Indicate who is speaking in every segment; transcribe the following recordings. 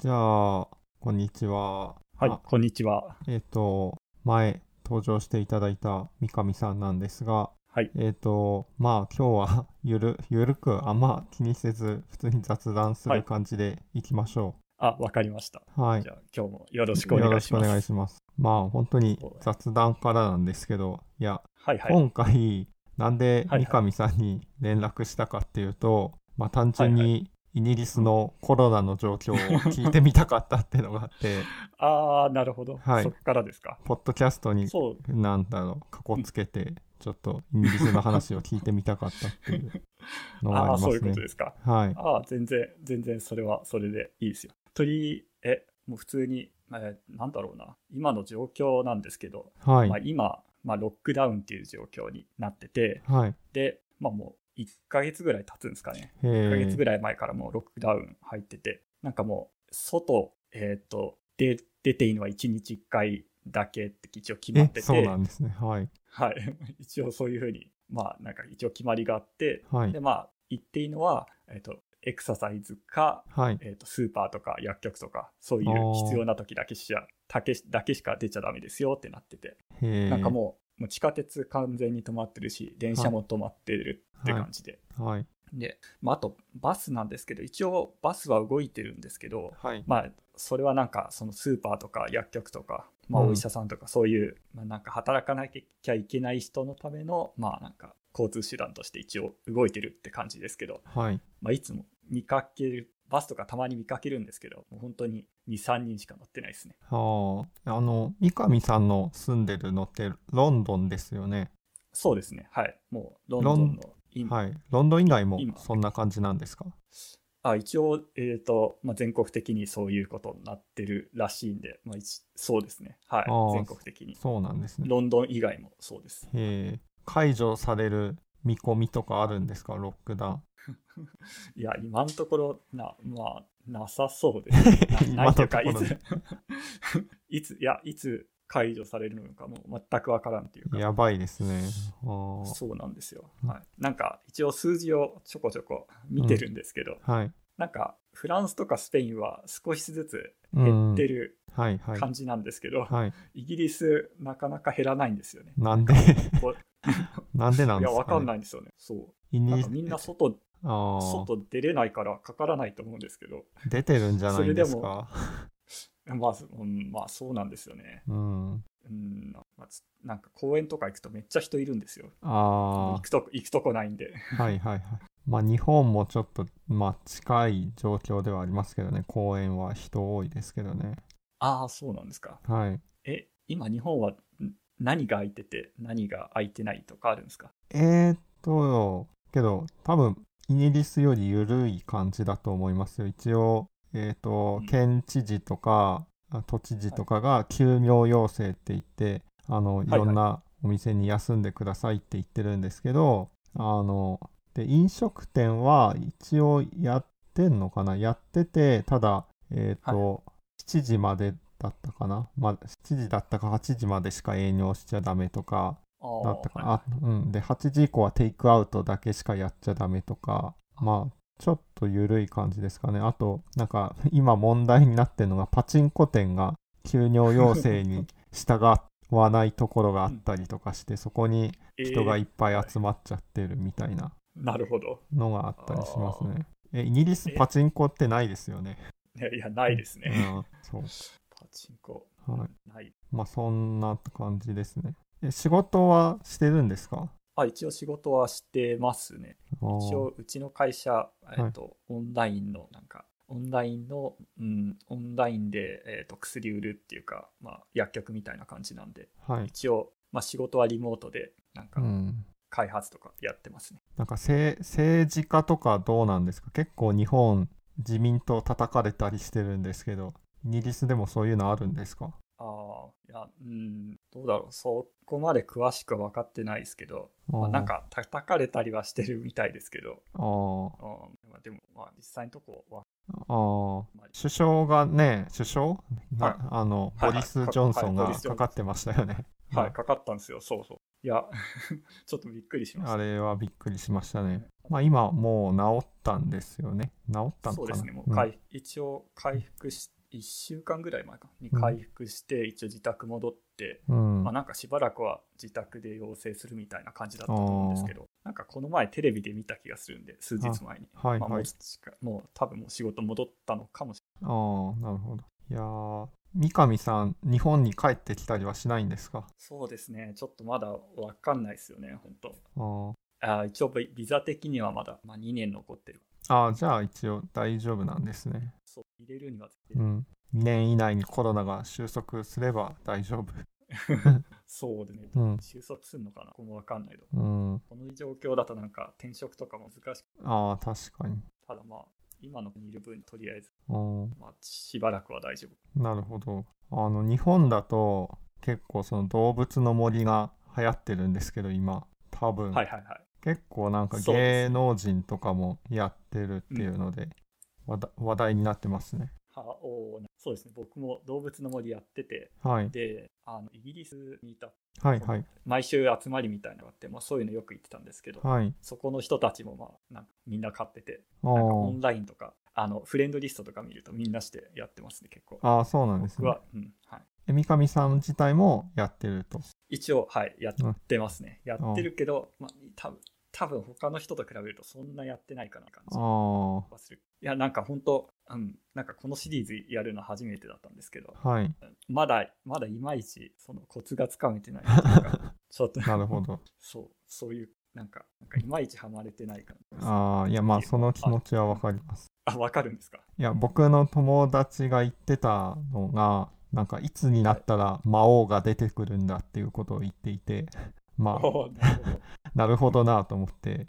Speaker 1: じゃあ、こんにちは。
Speaker 2: はい
Speaker 1: あ、
Speaker 2: こんにちは。
Speaker 1: えっ、と、前登場していただいた三上さんなんですが、
Speaker 2: はい。
Speaker 1: えっ、と、まあ今日は ゆる、ゆるくあんま気にせず、普通に雑談する感じでいきましょ
Speaker 2: あ、わかりました。
Speaker 1: う。はい。
Speaker 2: じゃあ、今日もよろしくお願いします。
Speaker 1: よろしくお願いします。まあ本当に雑談からなんですけど、いや、
Speaker 2: はいはい。
Speaker 1: 今回、なんで
Speaker 2: はいはい
Speaker 1: 三上さんに連絡したかっていうと、まあ単純
Speaker 2: はい
Speaker 1: にイギリスのコロナの状況を聞いてみたかったっていうのがあって、
Speaker 2: ああ、なるほど。
Speaker 1: はい
Speaker 2: そっからですか？
Speaker 1: ポッドキャストに
Speaker 2: そう。
Speaker 1: なんだろう、かこつけて、ちょっとイギリスの話を聞いてみたかったっていうのがあ
Speaker 2: ああ、
Speaker 1: りますね
Speaker 2: そういうこと。ですか。
Speaker 1: はい。
Speaker 2: ああ、全然、全然それはそれでいいですよ。鳥、え、もう普通に、えーなんだろうな。今の状況なんですけど、
Speaker 1: はい
Speaker 2: まあ、。今、まあ、ロックダウンっていう状況になってて、
Speaker 1: はい。
Speaker 2: で、まあもう1ヶ月ぐらい経つんですかね。
Speaker 1: へ
Speaker 2: 1ヶ月ぐ
Speaker 1: え。
Speaker 2: らい前からもうロックダウン入ってて、なんかもう、外、えっ、と、で、出ていいのは1日1回だけって一応決まっ
Speaker 1: え、
Speaker 2: てて、
Speaker 1: そうなんですね。はい。
Speaker 2: はい。一応そういうふうに、まあなんか一応決まりがあって、
Speaker 1: はい
Speaker 2: で、。まあ言っていいのは、えっ、と、エクササイズか、
Speaker 1: はい。
Speaker 2: えっ、と、スーパーとか薬局とか、そういう必要な時だけしか、だけだけしか出ちゃダメですよってなってて。なんかもう、もう地下鉄完全に止まってるし、電車も止まってるって感じで、
Speaker 1: う。はい。
Speaker 2: で、まあ、あとバスなんですけど一応バスは動いてるんですけど
Speaker 1: はい。
Speaker 2: まあそれはなんかそのスーパーとか薬局とか、まあ、
Speaker 1: うん
Speaker 2: お医者さんとかそういう、まあ、なんか働かなきゃいけない人のためのまあなんか交通手段として一応動いてるって感じですけど、
Speaker 1: はい。
Speaker 2: まあ、いつも見かけるバスとかたまに見かけるんですけどもう本当に23人しか乗ってないですね
Speaker 1: はあ。あの、三上さんの住んでるのってロンドンですよね。
Speaker 2: そうですねはいもうロンドンの今
Speaker 1: はい。ロンドン以外も
Speaker 2: 今
Speaker 1: そんな感じなんですか？
Speaker 2: あ一応、えーとまあ、全国的にそういうことになってるらしいんで、まあ、一そうですね、はい全国的に。
Speaker 1: そうなんですね。
Speaker 2: ロンドン以外もそうです。
Speaker 1: 解除される見込みとかあるんですか？ロックダウン。
Speaker 2: いや、今のところ、な、まあ、なさそうですね。なないというか、いつ、いつ、いや、いつ解除されるのかもう全くわからんっていうか、
Speaker 1: やばいですね。は
Speaker 2: そうなんですよ。はい。なんか、一応数字をちょこちょこ見てるんですけど、
Speaker 1: あ。はい。
Speaker 2: なんか、フランスとかスペインは少しずつ
Speaker 1: うん
Speaker 2: 減ってる
Speaker 1: はいはい。
Speaker 2: 感じなんですけど、
Speaker 1: はい。
Speaker 2: イギリス、なかなか減らないんですよね。
Speaker 1: なんで？
Speaker 2: こ
Speaker 1: なんでなん
Speaker 2: いや、
Speaker 1: ですか、ね、
Speaker 2: わかんないんですよね。そう。んかみんな外、外出れないからかからないと思うんですけど、
Speaker 1: 出てるんじゃないんです
Speaker 2: それ
Speaker 1: か。
Speaker 2: まあ、うん、まあそうなんですよね。
Speaker 1: うん。
Speaker 2: うん、なんか公園とか行くとめっちゃ人いるんですよ。
Speaker 1: あ
Speaker 2: 行くとこ、行くとこないんで。
Speaker 1: あ、はいはいはい。まあ日本もちょっと、まあ近い状況ではありますけどね、公園は人多いですけどね。
Speaker 2: ああ、そうなんですか。
Speaker 1: はい。
Speaker 2: え、今日本はん何が空いてて何が空いてないとかあるんですか？
Speaker 1: えー、っと、けど多分イギリスより緩い感じだと思いますよ。一応、えー、っと
Speaker 2: うん、
Speaker 1: 県知事とか、あ都知事とかが休業要請って言って、あの、い
Speaker 2: はい。
Speaker 1: ろんなお店に休んでくださいって言ってるんですけど、あの、で、飲食店は一応やってんのかな？やってて、ただ、えっ、と、7時までだったかな？まあ、7時だったか8時までしか営業しちゃダメとか、
Speaker 2: あ
Speaker 1: だったかな、
Speaker 2: は
Speaker 1: あうん。で、8時以降はテイクアウトだけしかやっちゃダメとか、まあ、ちょっと緩い感じですかね。あと、なんか、今問題になってるのが、パチンコ店が休業要請に従わないところがあったりとかして、そこに
Speaker 2: い
Speaker 1: 人がいっぱい
Speaker 2: えー
Speaker 1: 集まっちゃってるみたいな
Speaker 2: なるほど。
Speaker 1: のがあったりしますね。え、イギリスパチンコってないですよね。
Speaker 2: いや、いやないです
Speaker 1: う
Speaker 2: ね。
Speaker 1: ん、そう。
Speaker 2: パチンコ。
Speaker 1: はい
Speaker 2: ない。
Speaker 1: まあ、そんな感じですね。え、仕事はしてるんですか？
Speaker 2: あ、一応仕事はしてますね。一応うちの会社、えっとオンラインのなんかオンラインの、うん、オンラインで、えっと薬売るっていうか、まあ、薬局みたいな感じなんで
Speaker 1: はい。
Speaker 2: 一応、まあ、仕事はリモートでなんか
Speaker 1: うん。
Speaker 2: 開発とかやってますね、
Speaker 1: なんかせ政治家とかどうなんですか？結構日本自民党叩かれたりしてるんですけどイギリスでもそういうのあるんですか？
Speaker 2: ああいやうんどうだろう。そこまで詳しくは分かってないですけど、まあ、なんか叩かれたりはしてるみたいですけど、
Speaker 1: あー。
Speaker 2: うんまあ、でもまあ実際のとこは。
Speaker 1: あ
Speaker 2: あ
Speaker 1: 首相がね首相、
Speaker 2: はい。
Speaker 1: なあのボリス・ジョンソンがかかってましたよね、
Speaker 2: はい、かかったんですよ。そうそう。いや、ちょっとびっくりしました。
Speaker 1: あれはびっくりしましたね。まあ今もう治ったんですよね。治ったのかな？
Speaker 2: そうですね、もう回一応回復し、1週間ぐらい前かに回復して、一応自宅戻って、
Speaker 1: うん。
Speaker 2: まあ、なんかしばらくは自宅で陽性するみたいな感じだったと思うんですけど、なんかこの前テレビで見た気がするんで、数日前に。まあ、も
Speaker 1: はいはい。
Speaker 2: うしかもう多分もう仕事戻ったのかもしれ
Speaker 1: ああ、なるほど。いやー、三上さん、日本に帰ってきたりはしないんですか？
Speaker 2: ない。そうですね、ちょっとまだわかんないですよね、本当。
Speaker 1: あ
Speaker 2: あ一応ビビザ的にはまだ、まあ、2年残ってる。
Speaker 1: ーあー、じゃあ一応大丈夫なんですね。
Speaker 2: そう入れるには、
Speaker 1: うん。2年以内にコロナが収束すれば大丈夫。
Speaker 2: そうでね、
Speaker 1: うん。
Speaker 2: 収束するのかな、ここもわかんないけど。
Speaker 1: うん。
Speaker 2: この状況だとなんか転職とかも難しく
Speaker 1: ああ、確かに。
Speaker 2: ただまあ、今のにいる分、とりあえず、
Speaker 1: うん。
Speaker 2: まあ、しばらくは大丈夫。
Speaker 1: なるほど。あの、日本だと結構その動物の森が流行ってるんですけど、今、多分。
Speaker 2: はいはいはい。
Speaker 1: 結構なんか芸能人とかもやってるっていうので、話題になってますね。
Speaker 2: はおーそうですね、僕も動物の森やってて、
Speaker 1: はい。
Speaker 2: で、あのイギリスにいた、
Speaker 1: はいはい。
Speaker 2: 毎週集まりみたいなのがあって、まあ、そういうのよく行ってたんですけど、
Speaker 1: はい。
Speaker 2: そこの人たちもまあなんかみんな買ってて、
Speaker 1: あ
Speaker 2: なんかオ
Speaker 1: ー
Speaker 2: ンラインとか、あのフレンドリストとか見るとみんなしてやってますね、結構。
Speaker 1: あー、そうなんですね。
Speaker 2: 僕は、うんはい、
Speaker 1: え三上さん自体もやってると。
Speaker 2: 一応、はい、やってますね。やってるけど、まあ、多分多分他の人と比べるとそんなやってないかな感じ
Speaker 1: あ
Speaker 2: はする。いや、なんか本当、うん、なんかこのシリーズやるの初めてだったんですけど、
Speaker 1: あ、はい。
Speaker 2: まだ、まだいまいちそのコツがつかめてないというかちょっと、
Speaker 1: なるほど。
Speaker 2: そう、そういう、なんか、なんかいまいちハマれてない感じ。
Speaker 1: ああ、いや、まあ、その気持ちはわかります。
Speaker 2: あ、わかるんですか？
Speaker 1: いや、僕の友達が言ってたのが、なんか、いつになったら魔王が出てくるんだっていうことを言っていて、まあ、
Speaker 2: なるほど
Speaker 1: なと思って、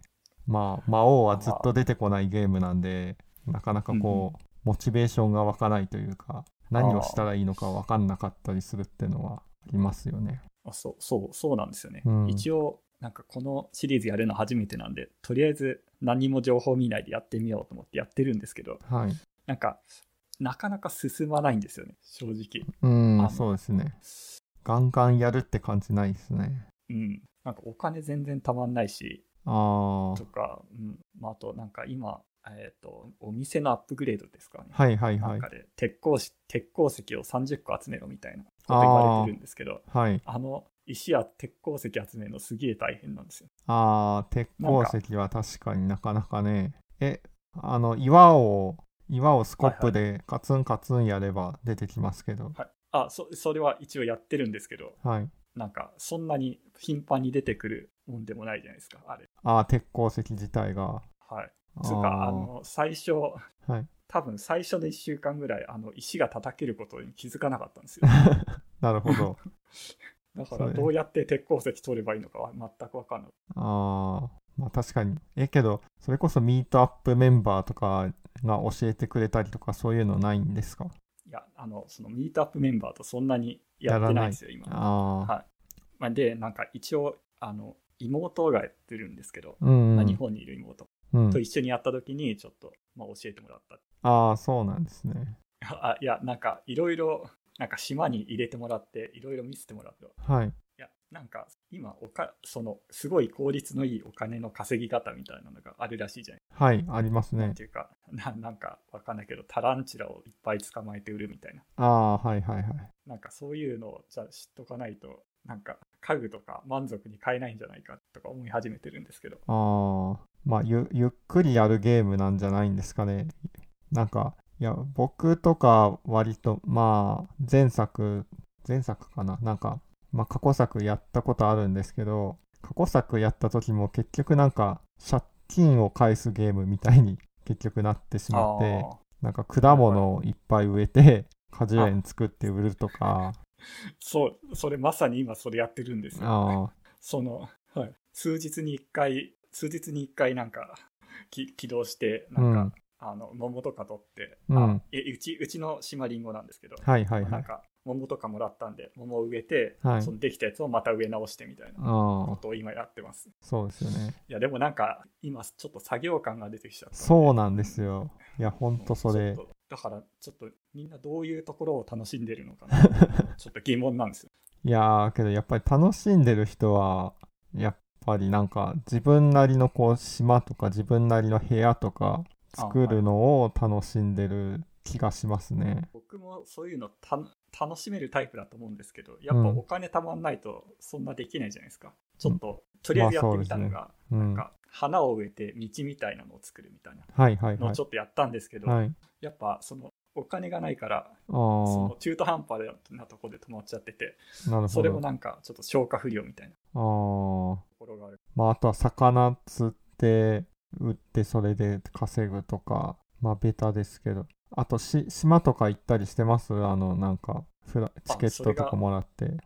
Speaker 1: まあ、魔王はずっと出てこないゲームなんで、なかなかこう、モチベーションが湧かないというか、何をしたらいいのか分かんなかったりするっていうのはありますよね。
Speaker 2: あそう、そう、そうなんですよね。
Speaker 1: うん
Speaker 2: 一応、なんかこのシリーズやるの初めてなんで、とりあえず何も情報見ないでやってみようと思ってやってるんですけど、
Speaker 1: はい。
Speaker 2: なんか、なかなか進まないんですよね、正直。
Speaker 1: うん、
Speaker 2: あの
Speaker 1: そうですね。ガンガンやるって感じないですね。
Speaker 2: うん。なんかお金全然たまんないし、
Speaker 1: あ
Speaker 2: とか、うん。まあ、あとなんか今、えっ、と、お店のアップグレードですかね。
Speaker 1: あ、はいはいはい
Speaker 2: なんか。で鉄鉱石、鉄鉱石を30個集めろみたいなこと言われてるんですけど、
Speaker 1: はい。
Speaker 2: あの石や鉄鉱石集めるのすげえ大変なんですよ。
Speaker 1: ああ、鉄鉱石は確かになかなかね。え、あの、岩を、岩をスコップでカツンカツンやれば出てきますけど。
Speaker 2: はい。あ、そそれは一応やってるんですけど、
Speaker 1: はい。
Speaker 2: なんかそんなに頻繁に出てくるもんでもないじゃないですか、あれ。
Speaker 1: ああ、鉄鉱石自体が。
Speaker 2: はい。つうか、あ
Speaker 1: あ
Speaker 2: の、最初、
Speaker 1: ーはい。
Speaker 2: 多分最初の1週間ぐらい、あの、石が叩けることに気づかなかったんですよ。
Speaker 1: なるほど。
Speaker 2: だから、どうやって鉄鉱石取ればいいのかは全く分かんない。
Speaker 1: ああ、まあ確かに。え、けど、それこそミートアップメンバーとかが教えてくれたりとかそういうのないんですか？
Speaker 2: いや、あの、そのミートアップメンバーとそんなにやってないんですよ、今。はい。まあ、で、なんか一応、あの、妹がやってるんですけど、
Speaker 1: うん、うん。
Speaker 2: まあ日本にいる妹
Speaker 1: うん
Speaker 2: と一緒にやった時に、ちょっと、まあ、教えてもらった。
Speaker 1: ああ、そうなんですね。
Speaker 2: あいや、なんか、いろいろ、なんか島に入れてもらって、いろいろ見せてもらって、い
Speaker 1: はい。
Speaker 2: や、なんか、今おか、その、すごい効率のいいお金の稼ぎ方みたいなのがあるらしいじゃない
Speaker 1: はい、ありますね
Speaker 2: なんて。いうか な、なんかわかんないけど、タランチュラをいっぱい捕まえて売るみたいな。
Speaker 1: ああ、はいはいはい。
Speaker 2: なんかそういうのをじゃあ知っとかないと、なんか家具とか満足に買えないんじゃないかとか思い始めてるんですけど。
Speaker 1: ああ、まあゆ、ゆっくりやるゲームなんじゃないんですかね。なんか、いや、僕とか割と、まあ、前作、前作かな。なんか、まあ、過去作やったことあるんですけど、過去作やった時も結局なんか、借金を返すゲームみたいに 結局なってしまって、なんか果物をいっぱい植えて、果樹園作って売るとか、
Speaker 2: そう、それまさに今それやってるんですよ。
Speaker 1: あ
Speaker 2: その、はい、数日に1回、数日に1回なんかき起動して、なんか、
Speaker 1: うん。
Speaker 2: あの桃とか取って、
Speaker 1: うん。
Speaker 2: あえうちうちの島リンゴなんですけど、
Speaker 1: あ、はいはいはい。
Speaker 2: なんか桃とかもらったんで、桃を植えて、
Speaker 1: はい
Speaker 2: そのできたやつをまた植え直してみたいなことを今やってます。
Speaker 1: そうですよね。
Speaker 2: いや、でもなんか、今ちょっと作業感が出てきちゃった。
Speaker 1: そうなんですよ。いや、ほんとそれ
Speaker 2: だから、ちょっとみんなどういうところを楽しんでるのかな ちょっと疑問なんですよ。
Speaker 1: いやー、けどやっぱり楽しんでる人は、やっぱりなんか自分なりのこう島とか自分なりの部屋とか作るのを楽しんでる気がしますね。
Speaker 2: 僕もそういうのた楽しめるタイプだと思うんですけど、やっぱお金たまんないとそんなできないじゃないですか。ちょっと、とりあえずやってみたのが、
Speaker 1: まあねうん
Speaker 2: なんか花を植えて道みたいなのを作るみたいな
Speaker 1: はいはいはい
Speaker 2: のをち。ょっとやったんですけど、
Speaker 1: はい、
Speaker 2: やっぱそのお金がないから、
Speaker 1: あ
Speaker 2: その
Speaker 1: あ、
Speaker 2: 中途半端なところで止まっちゃってて、それも
Speaker 1: ど。
Speaker 2: なんかちょっと消化不良みたいなところがある。
Speaker 1: まああとは魚釣って売ってそれで稼ぐとか、まあベタですけど。あとし島とか行ったりしてます？あのなんかフラチケットとかもらって。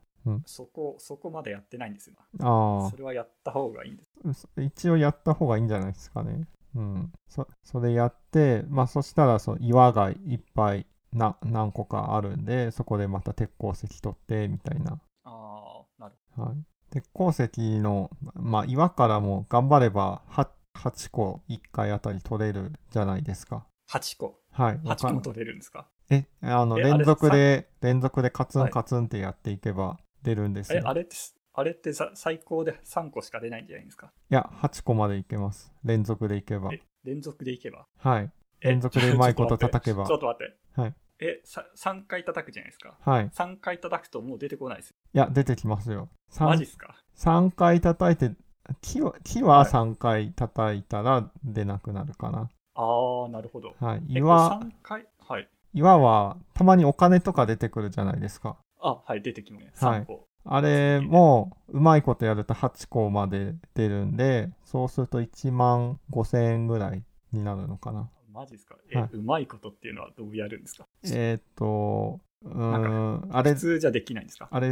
Speaker 2: そこ、そこまでやってないんですよ。
Speaker 1: あ
Speaker 2: それはやった方がいいんです。
Speaker 1: あ、一応やった方がいいんじゃないですかね。うん。そそれやって、まあそしたらその岩がいっぱいな何個かあるんで、そこでまた鉄鉱石取ってみたいな。
Speaker 2: ああ、なる
Speaker 1: はい。鉄鉱石の、まあ岩からも頑張れば 8, 8個1回あたり取れるじゃないですか。
Speaker 2: 8個。
Speaker 1: はい。
Speaker 2: 8個も取れるんですか？
Speaker 1: え、あの、
Speaker 2: え
Speaker 1: 連続で、連続でカツ
Speaker 2: はい
Speaker 1: ンカツンってやっていけば出るんです
Speaker 2: え、
Speaker 1: よ。
Speaker 2: あれって、あれってさ最高で3個しか出ないんじゃないですか？
Speaker 1: いや、8個までいけます。連続でいけば。
Speaker 2: え、連続でいけば？
Speaker 1: はい。
Speaker 2: え
Speaker 1: 連続でうまいこと叩けば
Speaker 2: ちょっと待って。
Speaker 1: はい。
Speaker 2: え、さ3回叩くじゃないですか？
Speaker 1: はい。い
Speaker 2: 3回叩くともう出てこないですよ。
Speaker 1: や、出てきますよ。
Speaker 2: マジっ
Speaker 1: 3,
Speaker 2: すか
Speaker 1: ？3回叩いて、木は木は
Speaker 2: はい
Speaker 1: 3回叩いたら出なくなるかな。
Speaker 2: ああ、なるほど。
Speaker 1: はい。
Speaker 2: え
Speaker 1: 岩、
Speaker 2: 3回？はい。
Speaker 1: 岩はたまにお金とか出てくるじゃないですか。
Speaker 2: あ、はい、出てきます。
Speaker 1: はい
Speaker 2: 3個。
Speaker 1: あれもうまいことやると8個まで出るんで、そうすると1万5000円ぐらいになるのかな。
Speaker 2: マジっすか？え、
Speaker 1: はいう
Speaker 2: まいことっていうのはどうやるんですか？
Speaker 1: えーっと、う
Speaker 2: ん、
Speaker 1: あれ
Speaker 2: 普、通じゃできないんですか？
Speaker 1: あれ、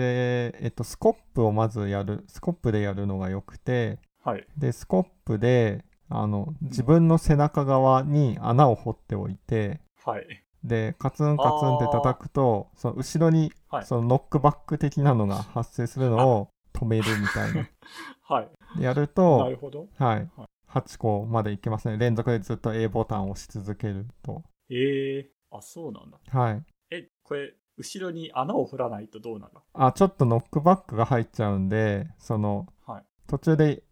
Speaker 1: えっと、スコップをまずやる、スコップでやるのがよくて、
Speaker 2: はい。
Speaker 1: で、スコップで、あの、自分の背中側に穴を掘っておいて、
Speaker 2: はい。
Speaker 1: で、カツンカツンって叩くと、その後ろに、
Speaker 2: はい
Speaker 1: そのノックバック的なのが発生するのを止めるみたいな。
Speaker 2: はい。
Speaker 1: でやる
Speaker 2: な
Speaker 1: と
Speaker 2: る、ほど。
Speaker 1: はい
Speaker 2: はい、
Speaker 1: 8個までいけますね。連続でずっと A ボタンを押し続けると。
Speaker 2: ええあ、そうなんだ。
Speaker 1: はい。
Speaker 2: え、これ、後ろに穴を掘らないとどうなるの？
Speaker 1: あ、ちょっとノックバックが入っちゃうんで、その、
Speaker 2: はい。
Speaker 1: 途中でち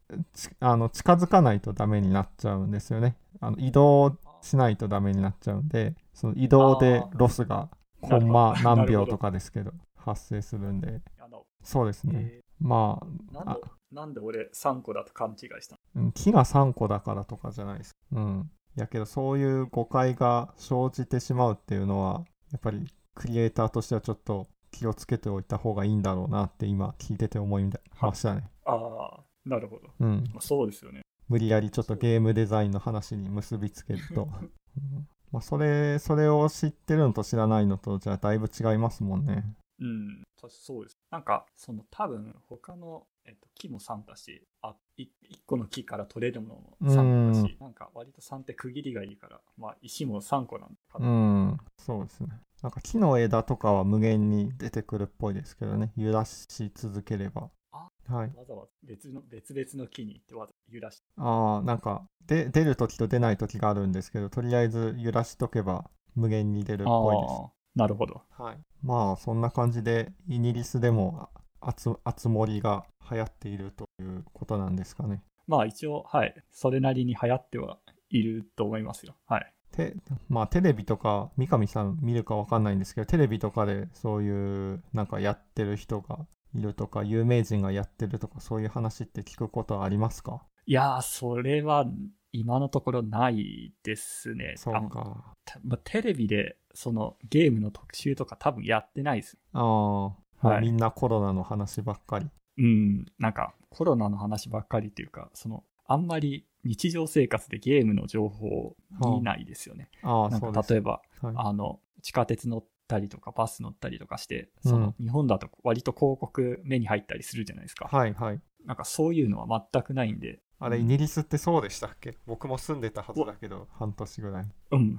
Speaker 1: あの近づかないとダメになっちゃうんですよね。あの移動しないとダメになっちゃうんで、その移動でロスがコンマ 何秒とかですけど、発生するんで。そうですね。
Speaker 2: え
Speaker 1: ま
Speaker 2: ーなんで、なんで俺3個だと勘違いしたの？
Speaker 1: 木が3個だからとかじゃないです。うん。やけど、そういう誤解が生じてしまうっていうのは、やっぱりクリエイターとしてはちょっと気をつけておいた方がいいんだろうなって今聞いてて思いましたね。
Speaker 2: ああ、なるほど。
Speaker 1: うん。
Speaker 2: まあ、そうですよね。
Speaker 1: 無理やりちょっとゲームデザインの話に結びつけると。うんまあ、それ、それを知ってるのと知らないのと、じゃあだいぶ違いますもんね。
Speaker 2: うん、そうです。なんか、その多分、他の、えっと、木も3だし、あ、い1個の木から取れるものも3個だし、なんか割と3って区切りがいいから、まあ、石も3個なんか
Speaker 1: う
Speaker 2: な。
Speaker 1: ん、そうですね。なんか木の枝とかは無限に出てくるっぽいですけどね。揺らし続ければ。
Speaker 2: あ
Speaker 1: はい。
Speaker 2: わざわざ別の別々の木に行ってわざ揺らし
Speaker 1: ああ、なんか、で、出るときと出ないときがあるんですけど、とりあえず揺らしとけば無限に出るっぽいです。
Speaker 2: ああ、なるほど。
Speaker 1: はい、まあそんな感じでイギリスでもあつ厚盛りが流行っているということなんですかね。
Speaker 2: まあ一応、はい、それなりに流行ってはいると思いますよ。はい。
Speaker 1: てまあテレビとか三上さん見るかわかんないんですけどテレビとかでそういうなんかやってる人がいるとか有名人がやってるとかそういう話って聞くことはありますか？
Speaker 2: いやー、それは今のところないですね。あ
Speaker 1: そうか。
Speaker 2: たまあテレビでそのゲームの特集とか多分やってないです。
Speaker 1: ああ、
Speaker 2: はい
Speaker 1: みんなコロナの話ばっかり。
Speaker 2: うん、なんかコロナの話ばっかりっていうか、そのあんまり日常生活でゲームの情報を見ないですよね。
Speaker 1: ああ、
Speaker 2: なん
Speaker 1: そう
Speaker 2: 例えば、
Speaker 1: はい、
Speaker 2: あの地下鉄乗ったりとかバス乗ったりとかして、
Speaker 1: うん
Speaker 2: その日本だと割と広告目に入ったりするじゃないですか。
Speaker 1: はいはい。
Speaker 2: なんかそういうのは全くないんで、
Speaker 1: あれ、イギリスってそうでしたっけ？僕も住んでたはずだけど、半年ぐらい。
Speaker 2: うん。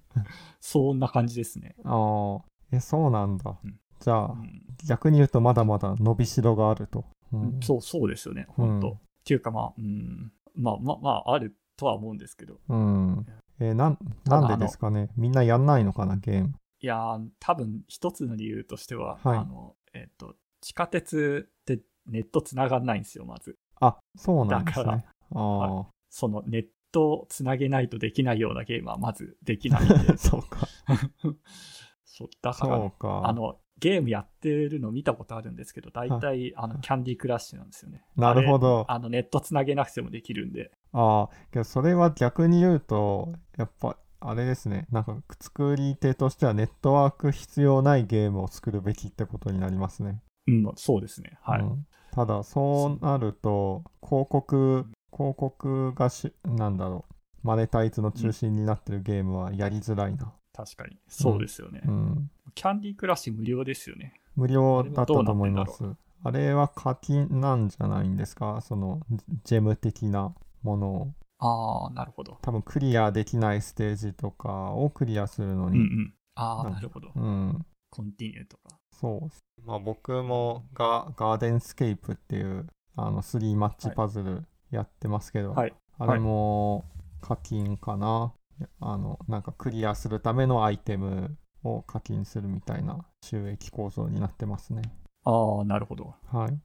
Speaker 2: そんな感じですね。
Speaker 1: ああ、え、そうなんだ。
Speaker 2: うん
Speaker 1: じゃあ、
Speaker 2: うん
Speaker 1: 逆に言うとまだまだ伸びしろがあると。うん
Speaker 2: そう、そうですよね、本当、
Speaker 1: うん
Speaker 2: っていうかまあ、うん、まあまあ、まあ、あるとは思うんですけど、
Speaker 1: うん。えーなん、なんでですかねみんなやんないのかな、ゲーム。
Speaker 2: いやー、多分一つの理由としては、
Speaker 1: はい
Speaker 2: あの、えっ、と、地下鉄ってネットつながんないんですよ、まず。
Speaker 1: あ、そうなんです
Speaker 2: だから
Speaker 1: ね。あ
Speaker 2: そのネットをつなげないとできないようなゲームはまずできないん
Speaker 1: あ、
Speaker 2: で。
Speaker 1: そうか。
Speaker 2: そうだから。あの、ゲームやってるの見たことあるんですけど、大体、あの、キャンディークラッシュなんですよね。
Speaker 1: なるほど
Speaker 2: あの、ネットつなげなくてもできるんで。
Speaker 1: ああ、けどそれは逆に言うと、やっぱ、あれですね。なんか、作り手としてはネットワーク必要ないゲームを作るべきってことになりますね。
Speaker 2: うん、そうですね。はい。
Speaker 1: うんただ、そうなると、広告、広告がし、なんだろう、マネタイズの中心になってるゲームはやりづらいな。
Speaker 2: 確かに。そうですよね。
Speaker 1: うん。
Speaker 2: キャンディークラッシュ無料ですよね。
Speaker 1: 無料だったと思います。あれは課金なんじゃないんですか？その、ジェム的なものを。
Speaker 2: ああ、なるほど。
Speaker 1: 多分クリアできないステージとかをクリアするのに、
Speaker 2: うんうん。ああ、
Speaker 1: な
Speaker 2: るほど。
Speaker 1: うん、
Speaker 2: コンティニューとか。
Speaker 1: そう。まあ僕もガガーデンスケープっていうあの3マッチパズルやってますけど、
Speaker 2: はい。
Speaker 1: あれも課金かな。あの、なんかクリアするためのアイテムを課金するみたいな収益構造になってますね。
Speaker 2: ああ、なるほど。
Speaker 1: はい。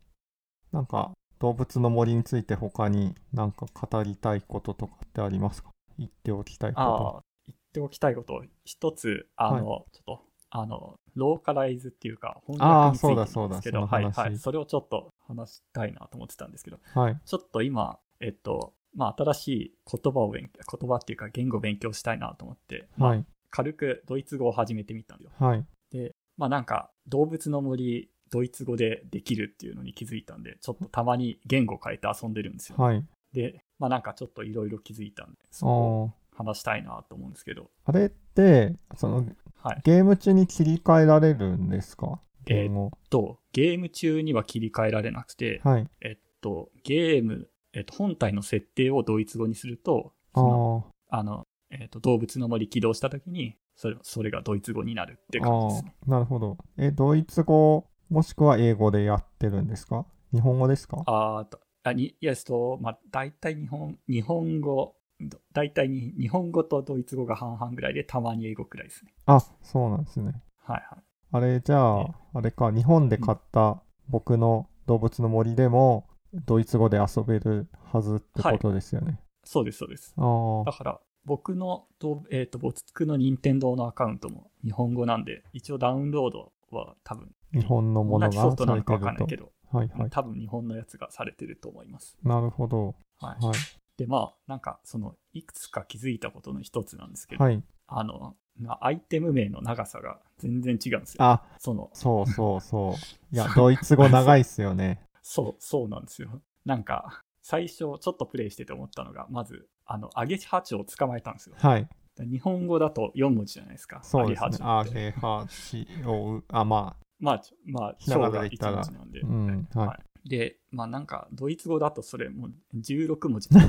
Speaker 1: なんか動物の森について他になんか語りたいこととかってありますか？言っておきたいこと。
Speaker 2: ああ、言っておきたいこと、一つ、あの、ちょっと、あの、ローカライズっていうか、翻
Speaker 1: ああ
Speaker 2: 訳についてなん
Speaker 1: そうだ
Speaker 2: ですけど、はいはい。それをちょっと話したいなと思ってたんですけど、
Speaker 1: はい。
Speaker 2: ちょっと今、えっと、まあ、新しい言葉を勉強、言葉っていうか言語を勉強したいなと思って、まあ
Speaker 1: はい。
Speaker 2: 軽くドイツ語を始めてみたんですよ。
Speaker 1: はい。
Speaker 2: で、まあなんか、動物の森、ドイツ語でできるっていうのに気づいたんで、ちょっとたまに言語変えて遊んでるんですよ。
Speaker 1: はい。
Speaker 2: で、まあなんかちょっといろいろ気づいたんで、そこ話したいなと思うんですけど、
Speaker 1: あれって、その
Speaker 2: はい。
Speaker 1: ゲーム中に切り替えられるんですか？
Speaker 2: えー
Speaker 1: 言語。
Speaker 2: と、ゲーム中には切り替えられなくて、
Speaker 1: はい。
Speaker 2: えっと、ゲーム、えっと、本体の設定をドイツ語にすると、その
Speaker 1: あ
Speaker 2: あの、えっと、動物の森起動した時に、それ、それがドイツ語になるって
Speaker 1: あ
Speaker 2: 感じですね。
Speaker 1: なるほど。え、ドイツ語もしくは英語でやってるんですか？日本語ですか？
Speaker 2: あーと、あ、に、いや、えっと、まあ、大体日本、日本語、ど大体に日本語とドイツ語が半々ぐらいで、たまに英語くらいですね。
Speaker 1: あ、そうなんですね。
Speaker 2: はいはい。
Speaker 1: あれ、じゃあ
Speaker 2: え、
Speaker 1: あれか、日本で買った僕の動物の森でも、ドイツ語で遊べるはずってことですよね。
Speaker 2: そうです、そうです。
Speaker 1: あ
Speaker 2: だから、僕のと、えっ、と、ボツクの任天堂のアカウントも日本語なんで、一応ダウンロードは多分、
Speaker 1: あ、日本のものがされて
Speaker 2: なのかわかんない
Speaker 1: ると。
Speaker 2: けど、
Speaker 1: はいはい。
Speaker 2: 多分日本のやつがされてると思います。
Speaker 1: なるほど。
Speaker 2: はい。
Speaker 1: はい。
Speaker 2: で、まあ、なんか、その、いくつか気づいたことの一つなんですけど、
Speaker 1: はい。
Speaker 2: あの、なアイテム名の長さが全然違うんですよ。
Speaker 1: あ、
Speaker 2: その、
Speaker 1: そうそうそう。いや、ドイツ語長いっすよね。
Speaker 2: そう、そうなんですよ。なんか、最初、ちょっとプレイしてて思ったのが、まず、あの、アゲハチを捕まえたんですよ。
Speaker 1: はい。
Speaker 2: 日本語だと4文字じゃないですか。
Speaker 1: そうですね。
Speaker 2: アゲハチョウって。
Speaker 1: あげはちおう。あ、ま
Speaker 2: あ、まあ、
Speaker 1: ひらがな
Speaker 2: 蝶が1
Speaker 1: で言ったら
Speaker 2: 文字なんで。
Speaker 1: あ。うん。はい。
Speaker 2: はい。で、まあなんか、ドイツ語だとそれもう16文字。
Speaker 1: あ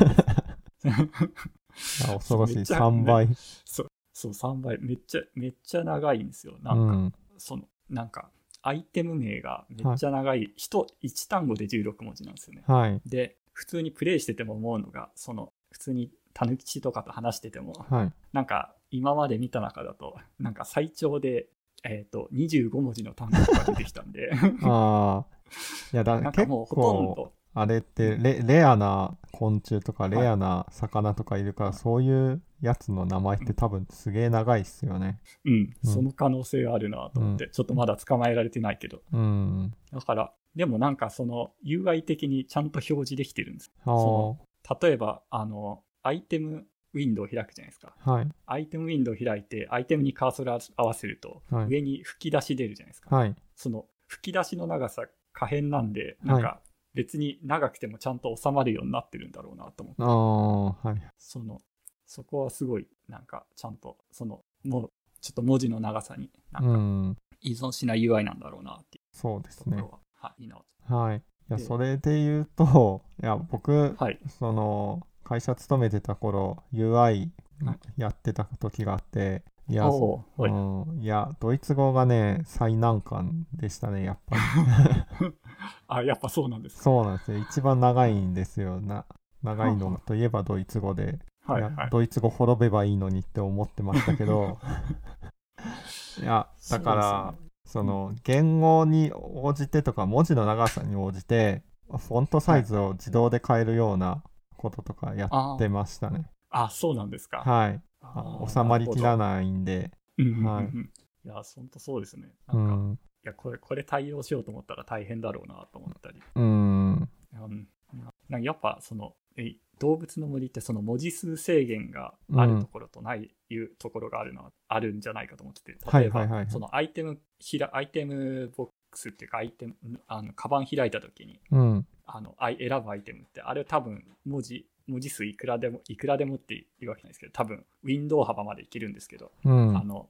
Speaker 1: 恐ろしい。
Speaker 2: めっちゃ
Speaker 1: 3倍。
Speaker 2: そう、3倍。めっちゃ、めっちゃ長いんですよ。なか、
Speaker 1: うんん。
Speaker 2: その、なんか、アイテム名がめっちゃ長い、人、1単語で16文字なんですよね。
Speaker 1: はい。
Speaker 2: で、普通にプレイしてても思うのが、その、普通にタヌキチとかと話してても、
Speaker 1: はい。
Speaker 2: なんか、今まで見た中だと、なんか最長で、えっ、と、25文字の単語とか出てきたんで、
Speaker 1: ああ。いや、だ結
Speaker 2: なんかもうほとん
Speaker 1: 構、
Speaker 2: ど、
Speaker 1: あれってレ、レアな昆虫とか、レアな魚とかいるから、
Speaker 2: はい。
Speaker 1: そういうやつの名前って多分すげえ長いっすよね。
Speaker 2: うん、
Speaker 1: うん。
Speaker 2: その可能性あるなと思って、ちょっとまだ捕まえられてないけど、
Speaker 1: うん。
Speaker 2: だから、でもなんかその UI 的にちゃんと表示できてるんです。そ例えば、あの、アイテムウィンドウを開くじゃないですか。
Speaker 1: はい。
Speaker 2: アイテムウィンドウを開いて、アイテムにカーソル合わせると、
Speaker 1: はい
Speaker 2: 上に吹き出し出るじゃないですか。
Speaker 1: はい。
Speaker 2: その吹き出しの長さ可変なんで、なんか別に長くてもちゃんと収まるようになってるんだろうなと思って、
Speaker 1: ああ、はい。
Speaker 2: その、そこはすごい、なんかちゃんと、その、もう、ちょっと文字の長さになんか
Speaker 1: うん。
Speaker 2: 依存しない UI なんだろうなってい
Speaker 1: そうです
Speaker 2: ところ。は、はい、いいなと。
Speaker 1: はい。いや、
Speaker 2: で
Speaker 1: それで言うと、いや、僕、
Speaker 2: はい。
Speaker 1: その、会社勤めてた頃、UI
Speaker 2: はい
Speaker 1: やってた時があって、いや、
Speaker 2: おーはい
Speaker 1: うん、いや、ドイツ語がね、最難関でしたね、やっぱり。
Speaker 2: あ、やっぱそうなんですか？
Speaker 1: そうなんですよ。一番長いんですよ。な長いのといえばドイツ語で、
Speaker 2: はいはい。
Speaker 1: ドイツ語滅べばいいのにって思ってましたけど、いや、だから、その言語に応じてとか文字の長さに応じてフォントサイズを自動で変えるようなこととかやってましたね。
Speaker 2: あ、そうなんですか。
Speaker 1: はい。収まりきら
Speaker 2: な
Speaker 1: ないんで。
Speaker 2: るほどうんうんうん
Speaker 1: はい
Speaker 2: いや、本当そうですね。
Speaker 1: う
Speaker 2: なんか、い
Speaker 1: ん。
Speaker 2: や、これ、これ対応しようと思ったら大変だろうなと思ったり。
Speaker 1: うん。
Speaker 2: うん、なんかやっぱそのえ動物の森ってその文字数制限があるところとないいうところがあるのは、あるんじゃないかと思ってて例えば、
Speaker 1: はいはいはいはい
Speaker 2: そのアイテムひらアイテムボックスっていうかアイテムあのカバン開いた時に
Speaker 1: うん。
Speaker 2: あの選ぶアイテムってあれ多分文字文字数いくらでもいくらでもっていうわけないですけど多分ウィンドウ幅までいけるんですけど、
Speaker 1: うん。
Speaker 2: あの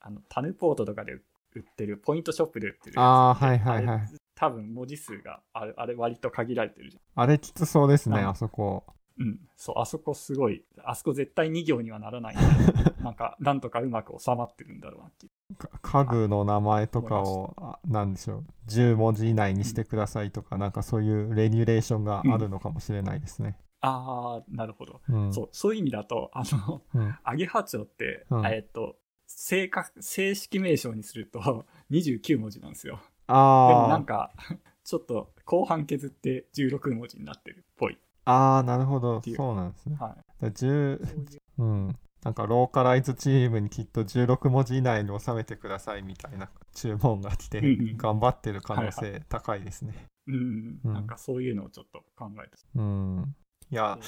Speaker 2: あのタヌポートとかで売ってるポイントショップで売ってる
Speaker 1: あー
Speaker 2: やつって
Speaker 1: はいはいはい
Speaker 2: 多分文字数があれあれ割と限られてるじゃん
Speaker 1: あれきつそうですね、
Speaker 2: あ
Speaker 1: あそこ。
Speaker 2: うん、そう、あそこすごい、あそこ絶対2行にはならない なんか、なんとかうまく収まってるんだろうなっていう。
Speaker 1: か家具の名前とかを、あなんでしょう、10文字以内にしてくださいとか、なんかそういうレギュレーションがあるのかもしれないですね。
Speaker 2: あー、なるほど。
Speaker 1: うん。
Speaker 2: そう、そういう意味だと、あの、
Speaker 1: うん。
Speaker 2: アゲハチョウって、
Speaker 1: うん
Speaker 2: えっと、正確、正式名称にすると29文字なんですよ。でも
Speaker 1: ああ、
Speaker 2: なんか、ちょっと後半削って16文字になってるっぽい。
Speaker 1: ああ、なるほど、そうなんですね。
Speaker 2: は
Speaker 1: だ10
Speaker 2: い。そういう
Speaker 1: うん。なんかローカライズチームにきっと16文字以内に収めてくださいみたいな注文が来て頑張ってる可能
Speaker 2: はい
Speaker 1: 性高いですね。
Speaker 2: うん、
Speaker 1: うん
Speaker 2: なんかそういうのをちょっと考えて。
Speaker 1: うん。いや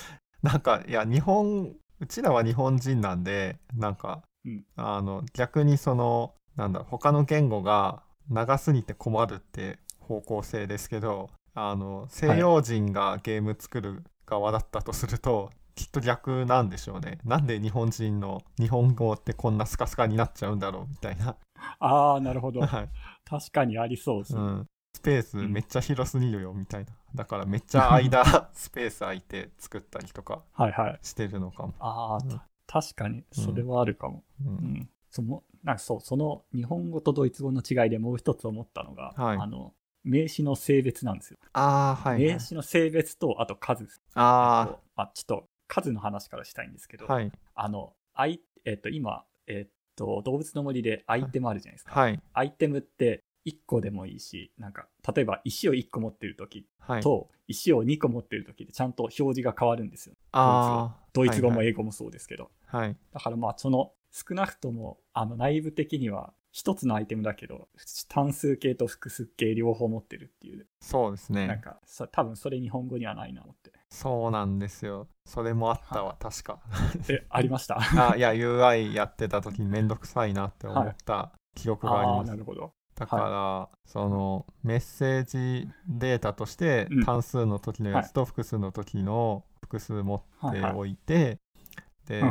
Speaker 1: なんか、いや、日本、うちらは日本人なんで、なんか、
Speaker 2: うん
Speaker 1: あの、逆にその、なんだ、他の言語が長すぎて困るって方向性ですけど、あの、西洋人がゲーム作る側だったとすると、きっと逆なんでしょうね。なんで日本人の日本語ってこんなスカスカになっちゃうんだろうみたいな。
Speaker 2: あー、なるほど。
Speaker 1: はい。
Speaker 2: 確かにありそうですね。
Speaker 1: うん。スペース
Speaker 2: うん
Speaker 1: めっちゃ広すぎるよみたいな。だからめっちゃ間、スペース空いて作ったりとか
Speaker 2: はいはい。
Speaker 1: してるのかも。
Speaker 2: ああ、
Speaker 1: うん
Speaker 2: た確かに、それはあるかも。
Speaker 1: う
Speaker 2: うんん。その、なんかそう、その日本語とドイツ語の違いでもう一つ思ったのが、
Speaker 1: はい
Speaker 2: あの、名詞の性別なんですよ。
Speaker 1: ああ、はい、はい
Speaker 2: 名。詞の性別と、あと数です。
Speaker 1: あ
Speaker 2: あちょっと数の話からしたいんですけど、
Speaker 1: あ、はい。
Speaker 2: あの、アイえっ、と、今、えっ、と、動物の森でアイテムあるじゃないですか。
Speaker 1: はい。
Speaker 2: アイテムって1個でもいいし、なんか、例えば石を1個持ってる時
Speaker 1: はい。
Speaker 2: と、石を2個持ってる時でちゃんと表示が変わるんですよ。
Speaker 1: ああ、
Speaker 2: ドイツ語も
Speaker 1: はい
Speaker 2: 英語もそうですけど。
Speaker 1: はい。
Speaker 2: だからまあその少なくともあの内部的には一つのアイテムだけど単数形と複数形両方持ってるっていう、
Speaker 1: そうです
Speaker 2: なん
Speaker 1: ね。
Speaker 2: かそ多分それ日本語にはないな思って
Speaker 1: そうなんですよ。それもあったわ、確か。
Speaker 2: えありました？
Speaker 1: あいや、UI やってた時にめんどくさいなって思った記憶があります。
Speaker 2: なるほど。
Speaker 1: だから、そのメッセージデータとして
Speaker 2: うん。
Speaker 1: 単数の時のやつと複数の時の複数持って
Speaker 2: はいはい。
Speaker 1: おいて、で、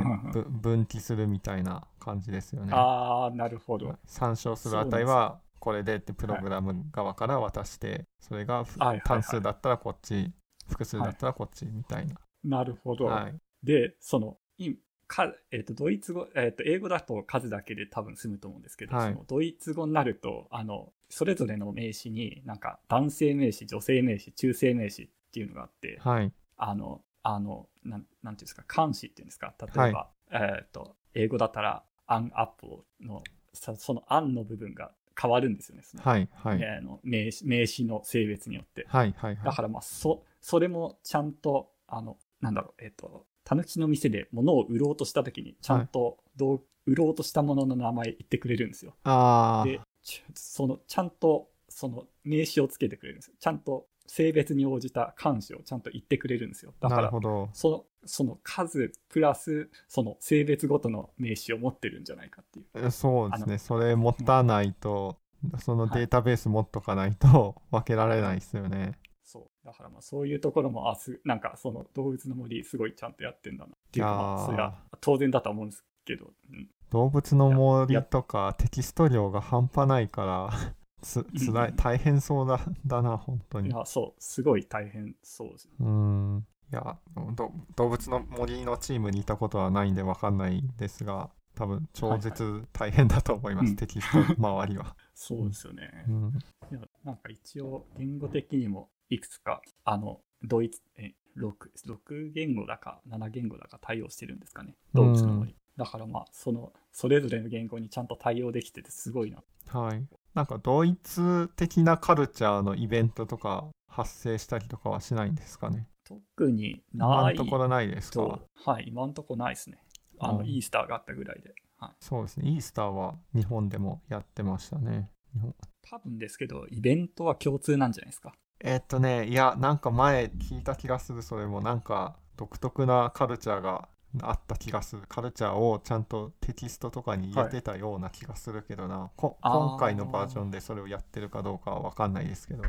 Speaker 1: 分岐するみたいな感じですよね。
Speaker 2: ああなるほど。
Speaker 1: 参照する値はこれでってプログラム側から渡して、それが単数だったらこっち、複数だったらこっちみたいな。
Speaker 2: なるほど、
Speaker 1: はい。
Speaker 2: でそのいかえっとドイツ語、えっと英語だと数だけで多分済むと思うんですけど、
Speaker 1: はい
Speaker 2: そのドイツ語になるとあのそれぞれの名詞になんか男性名詞女性名詞中性名詞っていうのがあって、
Speaker 1: はい。
Speaker 2: あの、あの、なんなんていうんですか、漢詞っていうんですか、例えば、えっ、と、英語だったら、アンアップルの、さそのアンの部分が変わるんですよね、その
Speaker 1: はい。はい。
Speaker 2: えーの名詞名詞の性別によって。
Speaker 1: はい。はい。
Speaker 2: だから、まあ、そ、それもちゃんと、あの、なんだろう、えっ、と、たぬきの店で物を売ろうとしたときに、ちゃんとどう、売ろうとしたものの名前言ってくれるんですよ。
Speaker 1: あ
Speaker 2: で、ちその、ちゃんと、その名詞をつけてくれるんですよ。ちゃんと性別に応じた漢詞をちゃんと言ってくれるんですよ。
Speaker 1: あ、
Speaker 2: だから。その、その数プラス、その性別ごとの名詞を持ってるんじゃないかっていう。
Speaker 1: えそうです
Speaker 2: あ
Speaker 1: ね。それ持たないと、そのデータベース持っとかないと分けられないですよね。
Speaker 2: そう。だからまあそういうところも、あす、なんかその動物の森すごいちゃんとやってんだなっていうか、まあ、
Speaker 1: いやー
Speaker 2: それは当然だとは思うんですけど、うん。
Speaker 1: 動物の
Speaker 2: い
Speaker 1: 森
Speaker 2: や
Speaker 1: とかテキスト量が半端ないから、つ、つらい、
Speaker 2: うん
Speaker 1: 大変そうだ、だな、本当に。
Speaker 2: いや、そう、すごい大変そうです。
Speaker 1: うーん。いやど、動物の森のチームにいたことはないんで分かんないですが、多分超絶大変だと思います、
Speaker 2: うん
Speaker 1: テキスト周りは。
Speaker 2: そうですよね。
Speaker 1: うん。
Speaker 2: いやなんか一応言語的にもいくつかあのドイツえ 6, 6言語だか7言語だか対応してるんですかね。動物の森、だからまあそのそれぞれの言語にちゃんと対応できててすごいな。
Speaker 1: はい。なんかドイツ的なカルチャーのイベントとか発生したりとかはしないんですかね？
Speaker 2: 特に
Speaker 1: 今
Speaker 2: ない。
Speaker 1: のところないですか？
Speaker 2: と、はい、今のところないですね。あの、
Speaker 1: うん
Speaker 2: イースターがあったぐらいで。はい、
Speaker 1: そうですね。イースターは日本でもやってましたね。日本。
Speaker 2: 多分ですけど、イベントは共通なんじゃないですか。
Speaker 1: えーっとねいやなんか前聞いた気がするそれも。なんか独特なカルチャーがあった気がする。カルチャーをちゃんとテキストとかに入れてたような気がするけどな、こ
Speaker 2: あー。
Speaker 1: 今回のバージョンでそれをやってるかどうかは分かんないですけど。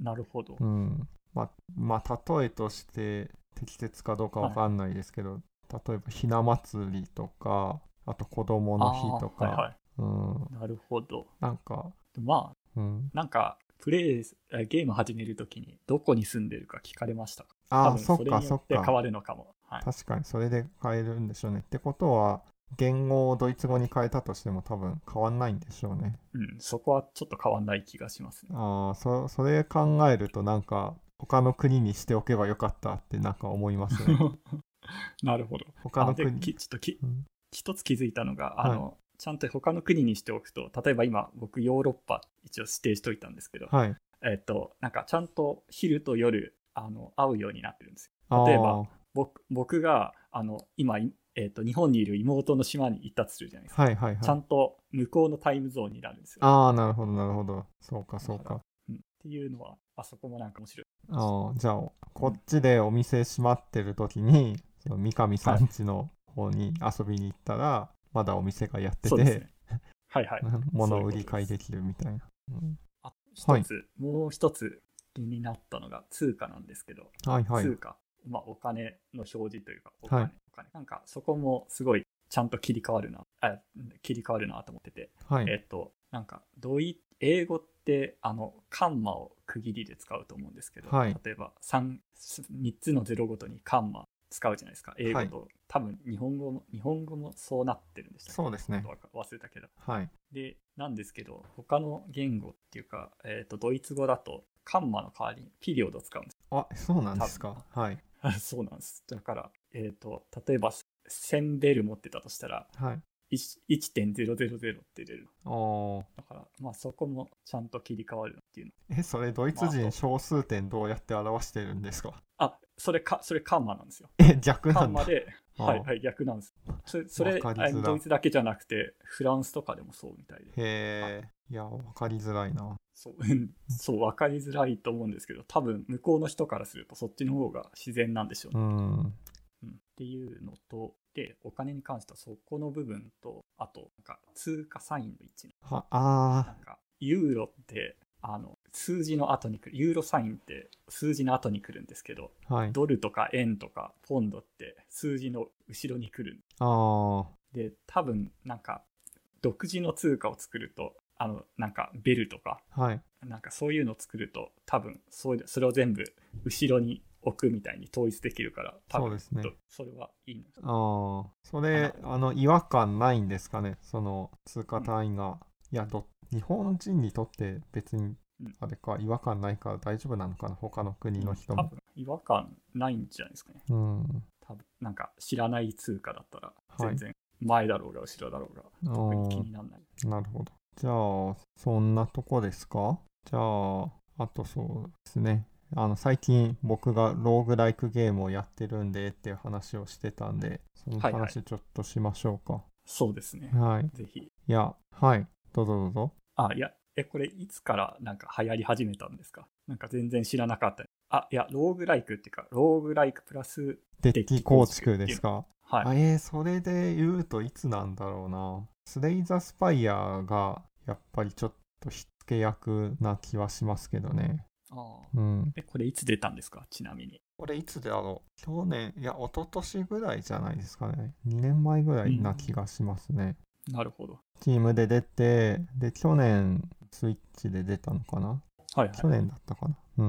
Speaker 2: なるほど。
Speaker 1: うん。まあまあ例えとして適切かどうか分かんないですけど、例えばひな祭りとかあと子供の日とか、
Speaker 2: あーはい
Speaker 1: うん。
Speaker 2: はい、なるほど。
Speaker 1: なんか、
Speaker 2: まあ、
Speaker 1: うん、
Speaker 2: なんか、プレイ、えゲーム始めるときに、どこに住んでるか聞かれましたか？
Speaker 1: ああ
Speaker 2: そ
Speaker 1: っかそっ
Speaker 2: によって変わ
Speaker 1: か
Speaker 2: るのかも。はい、
Speaker 1: 確かにそれで変えるんでしょうね。ってことは言語をドイツ語に変えたとしても多分変わんないんでしょうね。
Speaker 2: うん、そこはちょっと変わんない気がしますね。
Speaker 1: ああそそれ考えるとなんか他の国にしておけばよかったってなんか思いますね。
Speaker 2: なるほど。
Speaker 1: 他の国。
Speaker 2: きちょっとき
Speaker 1: うん。
Speaker 2: 一つ気づいたのが、あの、ちゃんと他の国にしておくと、例えば今、僕、ヨーロッパ一応指定しといたんですけど、
Speaker 1: はい
Speaker 2: えっと、なんかちゃんと昼と夜、あの、会うようになってるんですよ。例えば僕僕が、あの、今、いえっと、日本にいる妹の島に行ったとするじゃないですか。
Speaker 1: はいはいはい
Speaker 2: ちゃんと向こうのタイムゾーンになるんですよ。
Speaker 1: ああなるほどなるほどそうかそうか
Speaker 2: うんっていうのは、あそこもなんか面白い。
Speaker 1: ああじゃあこっちでお店閉まってる時にその三上さん家の方に遊びに行ったら、まだお店がやってて、
Speaker 2: ね。はいはい。
Speaker 1: 物を売り買いできるみたいな、うん
Speaker 2: あ
Speaker 1: はい。
Speaker 2: 一つ、もう一つ気になったのが通貨なんですけど、
Speaker 1: はいはい。
Speaker 2: 通貨、まあ、お金の表示というか、お金、
Speaker 1: はい。
Speaker 2: お金。なんかそこもすごいちゃんと切り替わるな、あ切り替わるなと思ってて、
Speaker 1: はい。
Speaker 2: えっと、なんか、どうい英語って、あの、カンマを区切りで使うと思うんですけど、
Speaker 1: はい。
Speaker 2: 例えば 3, 3つのゼロごとにカンマ使うじゃないですか、英語と、多分日本語も、日本語もそうなってるんでしたっけ？
Speaker 1: そうですね。
Speaker 2: 忘れたけど。
Speaker 1: はい。
Speaker 2: で、なんですけど、他の言語っていうか、えっ、と、ドイツ語だと、カンマの代わりにピリオドを使うんです。
Speaker 1: あそうなんですか。はい。
Speaker 2: あ そうなんです。だから、えっ、と、例えば、1000ベル持ってたとしたら、
Speaker 1: はい。
Speaker 2: 1 1.000って出る。
Speaker 1: おー。
Speaker 2: だから、まあそこもちゃんと切り替わるっていうの。
Speaker 1: えそれドイツ人小数点どうやって表してるんですか？
Speaker 2: あ、それか、それカンマなんですよ。
Speaker 1: え逆なんだ。
Speaker 2: カンマで、
Speaker 1: ああ
Speaker 2: はいはい、逆なんです。それ、それドイツだけじゃなくて、フランスとかでもそうみたいで。
Speaker 1: へえいや分かりづらいな。
Speaker 2: そう、うんそう、わかりづらいと思うんですけど、多分向こうの人からするとそっちの方が自然なんでしょうね。
Speaker 1: うん。
Speaker 2: うん。っていうのと、で、お金に関してはそこの部分と、あと、なんか通貨サインの位置
Speaker 1: はあ
Speaker 2: なんか、ユーロって、あの、数字の後に来る、ユーロサインって数字の後に来るんですけど、
Speaker 1: ーはい。
Speaker 2: ドルとか円とかポンドって数字の後ろに来る。
Speaker 1: あ
Speaker 2: で、多分、なんか、独自の通貨を作ると、あの、なんか、ベルとか、
Speaker 1: あはい。
Speaker 2: なんかそういうのを作ると、多分そうそれを全部後ろに置くみたいに統一できるから、多分
Speaker 1: そうですね。
Speaker 2: とそれはいいんです。
Speaker 1: ああそれあの違和感ないんですかね？その通貨単位が、いやど日本人にとって別に
Speaker 2: うん
Speaker 1: あれか違和感ないから大丈夫なのかな？他の国の人も。
Speaker 2: 違和感ないんじゃないですかね。
Speaker 1: うん。
Speaker 2: 多分なんか知らない通貨だったら
Speaker 1: はい。
Speaker 2: 全然前だろうが後ろだろうが
Speaker 1: あ
Speaker 2: 特に気
Speaker 1: ー
Speaker 2: にならない。
Speaker 1: なるほど。じゃあそんなとこですか？じゃああとそうですね。あの最近僕がローグライクゲームをやってるんでっていう話をしてたんでその
Speaker 2: はい。はい
Speaker 1: 話ちょっとしましょうか。
Speaker 2: そうですね。
Speaker 1: はい、
Speaker 2: ぜひ。
Speaker 1: いやはい。どうぞどうぞ。
Speaker 2: あ、いや、え、これいつからなんか流行り始めたんですか？なんか全然知らなかった。あ、いや、ローグライクっていうか、ローグライクプラス、
Speaker 1: デッキ構築ですか？
Speaker 2: はい。
Speaker 1: あえー、それで言うといつなんだろうな。スレイザースパイアがやっぱりちょっと火付け役な気はしますけどね。
Speaker 2: あー
Speaker 1: うん。
Speaker 2: え、これいつ出たんですか？ちなみに。
Speaker 1: これいつだろう去年、いや、一昨年ぐらいじゃないですかね。2年前ぐらいな気がしますね。
Speaker 2: なるほど。
Speaker 1: チームで出て、で、去年、スイッチで出たのかな？
Speaker 2: はいはい。
Speaker 1: 去年だったかな？う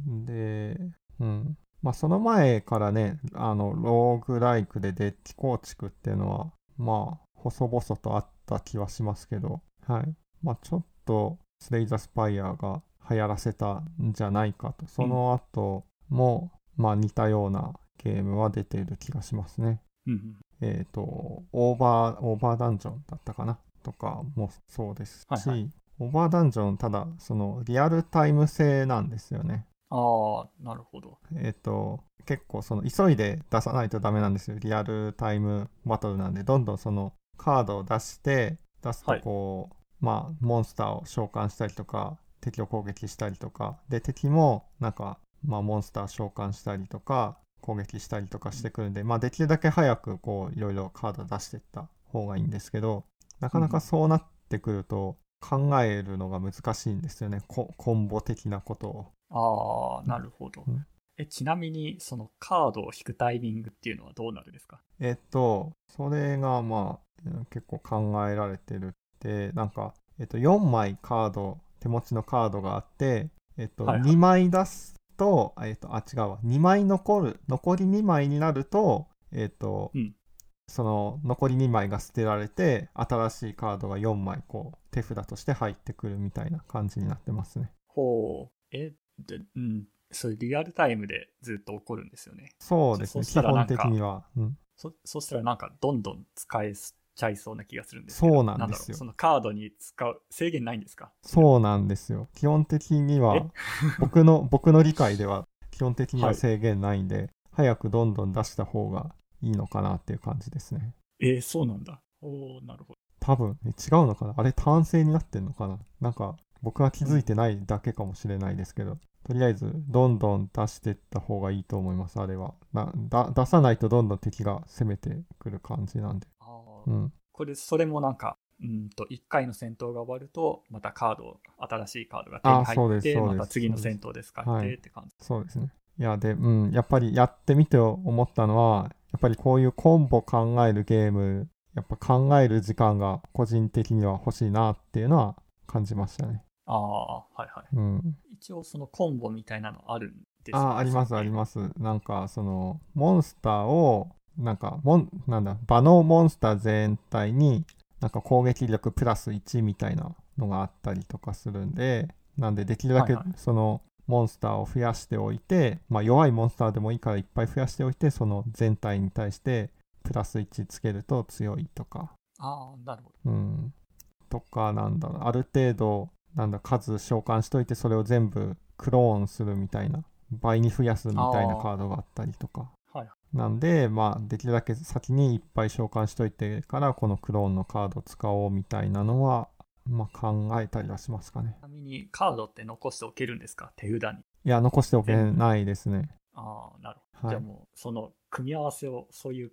Speaker 1: ん。で、うん。まあ、その前からね、あの、ローグライクでデッキ構築っていうのは、まあ、細々とあった気はしますけど、はい。まあ、ちょっと、スレイザースパイアが流行らせたんじゃないかと。その後も、まあ、似たようなゲームは出ている気がしますね。
Speaker 2: うんうん。
Speaker 1: えっ、と、オーバー、オーバーダンジョンだったかな？とかもそうですし、
Speaker 2: はいは
Speaker 1: オーバーダンジョン、ただ、その、リアルタイム制なんですよね。
Speaker 2: ああ、なるほど。
Speaker 1: えっ、と、結構その急いで出さないとダメなんですよ。リアルタイムバトルなんで、どんどんそのカードを出して、出すとこう、まあ、モンスターを召喚したりとか、敵を攻撃したりとか、で、敵もなんか、まあ、モンスター召喚したりとか、攻撃したりとかしてくるんで、まあ、できるだけ早くこう、いろいろカード出していった方がいいんですけど、なかなかそうなってくると、考えるのが難しいんですよね。ココンボ的なことを。
Speaker 2: ああ、なるほど
Speaker 1: うん。
Speaker 2: え、ちなみに、そのカードを引くタイミングっていうのはどうなるんですか？
Speaker 1: えっと、それがまあ、うん結構考えられてるって、なんか、えっと、4枚カード、手持ちのカードがあって、えっと、
Speaker 2: はいはい
Speaker 1: 2枚出すと、えっと、あ、違うわ、2枚残る、残り2枚になると、えっと、
Speaker 2: うん
Speaker 1: その残り2枚が捨てられて、新しいカードが4枚、こう、手札として入ってくるみたいな感じになってますね。
Speaker 2: ほう。え、で、うん。それリアルタイムでずっと起こるんですよね。
Speaker 1: そうですね、
Speaker 2: そした
Speaker 1: 基本的には。うん
Speaker 2: そ、そしたらなんかどんどん使えちゃいそうな気がするんです
Speaker 1: そうなんですよ
Speaker 2: そのカードに使う、制限ないんですか？
Speaker 1: そうなんですよ。基本的には
Speaker 2: え、
Speaker 1: 僕の、僕の理解では、基本的に
Speaker 2: は
Speaker 1: はい制限ないんで、早くどんどん出した方がいいのかなっていう感じですね。
Speaker 2: えーそうなんだ。おーなるほど。
Speaker 1: 多分、え違うのかな？あれ、単性になってんのかな？なんか、僕は気づいてないだけかもしれないですけど、とりあえず、どんどん出していった方がいいと思います、あれは。なだ出さないとどんどん敵が攻めてくる感じなんで。
Speaker 2: あー
Speaker 1: うん。
Speaker 2: これ、それもなんか、うんと、1回の戦闘が終わると、またカード、新しいカードが手に入って、
Speaker 1: ですそうです
Speaker 2: また次の戦闘で使
Speaker 1: はい
Speaker 2: ってって感じ。
Speaker 1: そうですね。いや、で、うん、やっぱりやってみて思ったのは、やっぱりこういうコンボ考えるゲーム、やっぱ考える時間が個人的には欲しいなっていうのは感じましたね。
Speaker 2: ああ、はいはい。
Speaker 1: うん。
Speaker 2: 一応そのコンボみたいなのあるんです
Speaker 1: ああ、あります、あります。なんか、その、モンスターを、なんか、モン、なんだ、場のモンスター全体に、なんか攻撃力プラス1みたいなのがあったりとかするんで、なんでできるだけそのモンスターを増やしておいて、まあ弱いモンスターでもいいからいっぱい増やしておいて、その全体に対してプラス1つけると強いとか、
Speaker 2: ああ、なるほど。
Speaker 1: うん。とか、なんだろう、ある程度、なんだ、数召喚しといて、それを全部クローンするみたいな、倍に増やすみたいなカードがあったりとか。
Speaker 2: はい。
Speaker 1: なんで、まあ、できるだけ先にいっぱい召喚しといてから、このクローンのカードを使おうみたいなのは、まあ、考えたりはしますかね
Speaker 2: ち。なみにカードって残しておけるんですか？手札に。
Speaker 1: いや、残しておけないですね。
Speaker 2: ああ、なるほど。
Speaker 1: はい
Speaker 2: じゃあもう、その組み合わせを、そういう、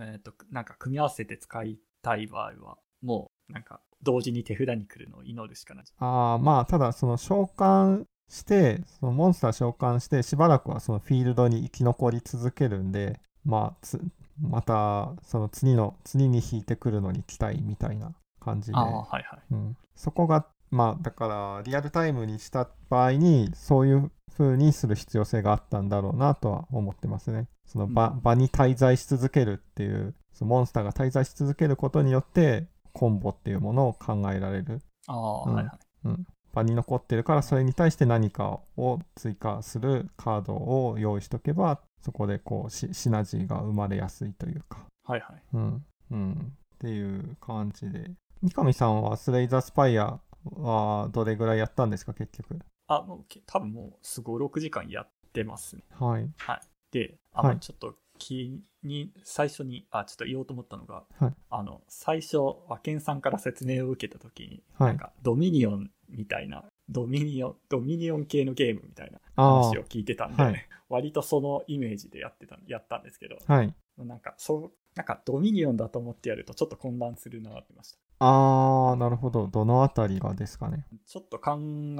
Speaker 2: えっ、と、なんか組み合わせて使いたい場合は、もう、なんか、同時に手札に来るのを祈るしかない。
Speaker 1: ああ、まあ、ただ、その召喚して、そのモンスター召喚して、しばらくはそのフィールドに生き残り続けるんで、まあ、つまた、その次の、次に引いてくるのに期待みたいな感じで、
Speaker 2: はいはい。
Speaker 1: うん、そこが、まあ、だから、リアルタイムにした場合に、そういう風にする必要性があったんだろうなとは思ってますね。その場,、
Speaker 2: うん
Speaker 1: 場に滞在し続けるっていう、そのモンスターが滞在し続けることによって、コンボっていうものを考えられる。
Speaker 2: ああ、
Speaker 1: うん
Speaker 2: はいはい。
Speaker 1: 場に残ってるからそれに対して何かを追加するカードを用意しとけばそこでこうシシナジーが生まれやすいというか
Speaker 2: はいはい。
Speaker 1: うんうんっていう感じで三上さんはスレイザースパイアはどれぐらいやったんですか結局？
Speaker 2: あ、もうけ、多分もう、すごい6時間やってますね。
Speaker 1: はい。
Speaker 2: はい。で、あの、
Speaker 1: はい。
Speaker 2: ちょっと気に、最初に、あ、ちょっと言おうと思ったのが、
Speaker 1: はい。
Speaker 2: あの、最初、和健さんから説明を受けたときに、
Speaker 1: はい。
Speaker 2: なんか、ドミニオンみたいな、ドミニオン、ドミニオン系のゲームみたいな
Speaker 1: あ
Speaker 2: 話を聞いてたんで、
Speaker 1: はい。
Speaker 2: 割とそのイメージでやってた、やったんですけど、
Speaker 1: あはい。
Speaker 2: なんか、そう、なんか、ドミニオンだと思ってやると、ちょっと混乱するなってました。
Speaker 1: あーなるほどどのあたりがですかね
Speaker 2: ちょっと考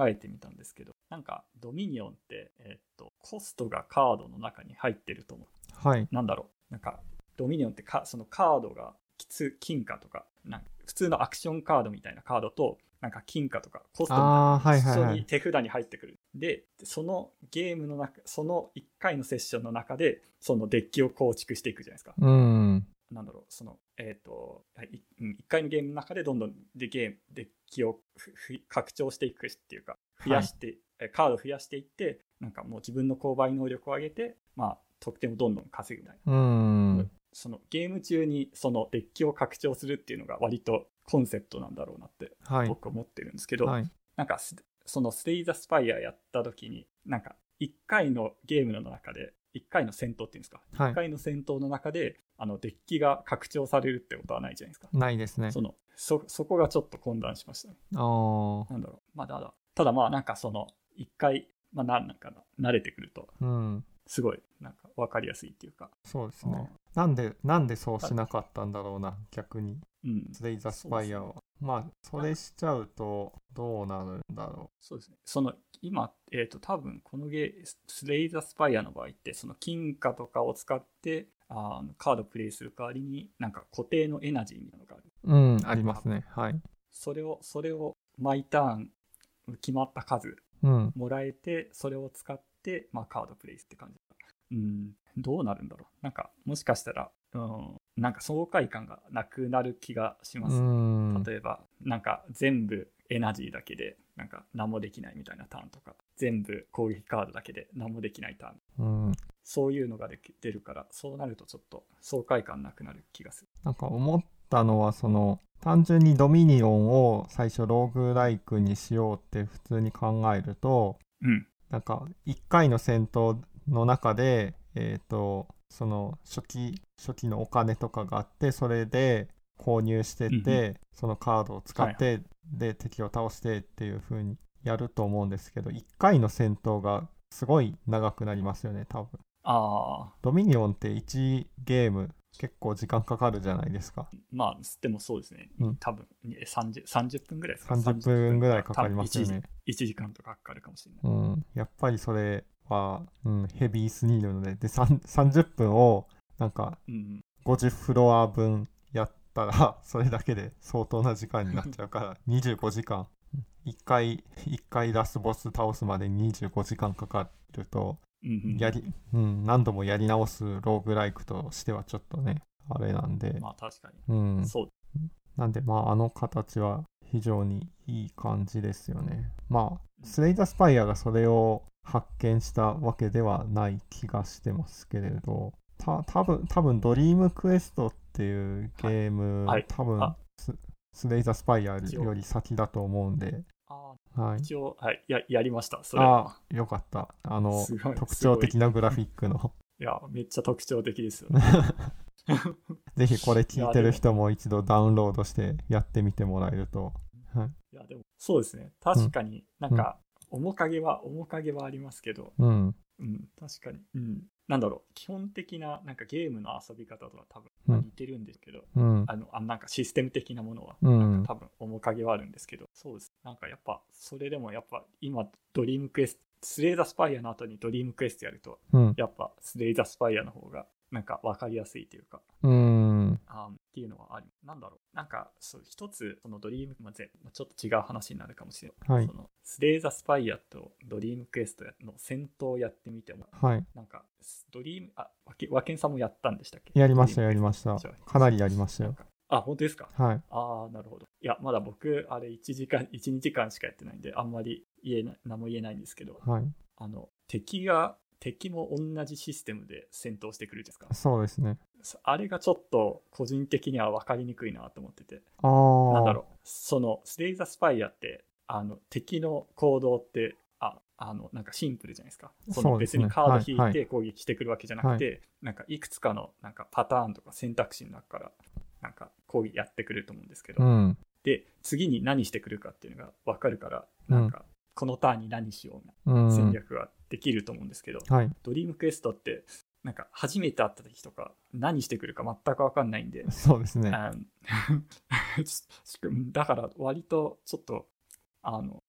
Speaker 2: えてみたんですけど、なんか、ドミニオンって、えっと、コストがカードの中に入ってると思う。
Speaker 1: はい
Speaker 2: なんだろう、なんか、ドミニオンってか、そのカードが、きつ金貨とか、なんか普通のアクションカードみたいなカードと、なんか金貨とかコストみたいな
Speaker 1: あーはいはい
Speaker 2: 一緒
Speaker 1: はい
Speaker 2: に手札に入ってくる。で、そのゲームの中、その1回のセッションの中で、そのデッキを構築していくじゃないですか。
Speaker 1: うん
Speaker 2: なんだろう、その、えっ、と、1回のゲームの中でどんどんでゲーム、デッキをふふ拡張していくっていうか、増やして、えカードを増やしていって、なんかもう自分の購買能力を上げて、まあ、得点をどんどん稼ぐみたいな。
Speaker 1: うん。
Speaker 2: そのゲーム中にそのデッキを拡張するっていうのが割とコンセプトなんだろうなって
Speaker 1: はい。
Speaker 2: 僕思ってるんですけど、
Speaker 1: はい。
Speaker 2: なんかすそのスレイザースパイアやった時になんか1回のゲームの中で、1回の戦闘っていうんですか、
Speaker 1: はい。
Speaker 2: 1回の戦闘の中で、あのデッキが拡張されるってことはないじゃないですか。
Speaker 1: ないですね。
Speaker 2: そのそそこがちょっと混乱しましたね。
Speaker 1: あー
Speaker 2: なんだろう。まあ、ただ、ただまあなんかその、1回、まあなんかな、慣れてくると、
Speaker 1: うん。
Speaker 2: すごい、なんか分かりやすいっていうか、
Speaker 1: そうですね。なんで、なんでそうしなかったんだろうな、逆に。
Speaker 2: うん。
Speaker 1: スレイザースパイアは。まあ、それしちゃうと、どうなるんだろ
Speaker 2: そうですね。その、今、えっ、と、多分このゲー、スレイザースパイアの場合って、その金貨とかを使って、あのカードプレイする代わりに、なんか固定のエナジーみたいなのがある。
Speaker 1: う。うん、ありますね。はい。
Speaker 2: それを、それを毎ターン、決まった数
Speaker 1: うん。
Speaker 2: もらえて、それを使って、まあ、カードプレイすって感じ。うん、どうなるんだろう。なんか、もしかしたら、うん、なんか爽快感がなくなる気がします。
Speaker 1: うん。
Speaker 2: 例えば、なんか全部エナジーだけで、なんか何もできないみたいなターンとか、全部攻撃カードだけで何もできないターン。
Speaker 1: うん。
Speaker 2: そういうのができ出るから、そうなるとちょっと爽快感なくなる気がする。
Speaker 1: なんか思ったのは、その、単純にドミニオンを最初ローグライクにしようって普通に考えると、
Speaker 2: うん。
Speaker 1: なんか1回の戦闘の中で、えっ、と、その初期、初期のお金とかがあって、それで購入してって、
Speaker 2: うん
Speaker 1: そのカードを使って、で、敵を倒してっていう風にやると思うんですけど、1回の戦闘がすごい長くなりますよね、多分。
Speaker 2: ああ、
Speaker 1: ドミニオンって1ゲーム結構時間かかるじゃないですか。
Speaker 2: まあ、でもそうですね。
Speaker 1: うん
Speaker 2: 多分え 30, 30分ぐらいですか
Speaker 1: 30分ぐらいかかりますよね。
Speaker 2: 多分 1, 時間とかかかるかもしれない。
Speaker 1: うん、やっぱりそれは、うん、ヘビーすぎるので、で、さん30分をなんか
Speaker 2: うん。
Speaker 1: 50フロア分やったら、それだけで相当な時間になっちゃうから、25時間。1回、一回ラスボス倒すまでに25時間かかると、やり、うん、何度もやり直すローグライクとしてはちょっとね、あれなんで、
Speaker 2: まあ確かに。
Speaker 1: うん。
Speaker 2: そう。
Speaker 1: なんで、まあ、あの形は非常にいい感じですよね。まあ、スレイザースパイアがそれを発見したわけではない気がしてますけれど、た多分多分ドリームクエストっていうゲーム、
Speaker 2: はい
Speaker 1: 多分
Speaker 2: あ
Speaker 1: ススレイザースパイアより先だと思うんで、
Speaker 2: あ
Speaker 1: はい。
Speaker 2: 一応、はい、ややりました。それは。
Speaker 1: ああ、よかった。あの特徴的なグラフィックの。
Speaker 2: いや、めっちゃ特徴的ですよね。
Speaker 1: ぜひこれ聞いてる人も一度ダウンロードしてやってみてもらえると。はい。
Speaker 2: いや、でも、そうですね。確かになんか、面影は、面影はありますけど、
Speaker 1: うん。
Speaker 2: うん、確かに。うん。なんだろう、基本的な、なんかゲームの遊び方とは多分、似てるんですけど、
Speaker 1: うん。
Speaker 2: あの、あなんかシステム的なものは、
Speaker 1: うん。
Speaker 2: 多分面影はあるんですけど、そうです。なんかやっぱ、それでもやっぱ、今、ドリームクエスト、 Slay the Spire の後に Dream Quest やると、
Speaker 1: うん。
Speaker 2: やっぱ、 Slay the Spire の方が、なんか分かりやすいというか、
Speaker 1: うん。
Speaker 2: あーっていうのはあり、なんだろう、なんか、そう、一つ、そのドリーム、まあ、ぜまあちょっと違う話になるかもしれない。
Speaker 1: はい
Speaker 2: その Slay the Spire と Dream Quest の戦闘をやってみても、
Speaker 1: はい。
Speaker 2: なんか、ドリーム、あ、わけ和健さんもやったんでしたっけ？
Speaker 1: やりました、やりましたかなりやりましたよ。
Speaker 2: あ、本当ですか？
Speaker 1: はい。
Speaker 2: ああ、なるほど。いや、まだ僕、あれ1時間、1、2時間しかやってないんで、あんまり言えない、何も言えないんですけど、
Speaker 1: はい。
Speaker 2: あの、敵が、敵も同じシステムで戦闘してくるじゃないですか。
Speaker 1: そうですね。
Speaker 2: あれがちょっと個人的には分かりにくいなと思ってて。
Speaker 1: ああ。
Speaker 2: なんだろう、そのスレイザースパイアって、あの敵の行動って、ああのなんかシンプルじゃないですか。その別にカード引
Speaker 1: はいい
Speaker 2: て攻撃してくるわけじゃなくて、なんかいくつかのなんかパターンとか選択肢の中から、なんか攻撃やってくると思うんですけど、
Speaker 1: うん。
Speaker 2: で、次に何してくるかっていうのが分かるから、
Speaker 1: うん
Speaker 2: なんか、このターンに何しよう
Speaker 1: う。
Speaker 2: なん戦略ができると思うんですけど、
Speaker 1: はい。
Speaker 2: ドリームクエストって、なんか初めて会った時とか何してくるか全く分かんないんで、
Speaker 1: そうですね。
Speaker 2: だから割とちょっとあの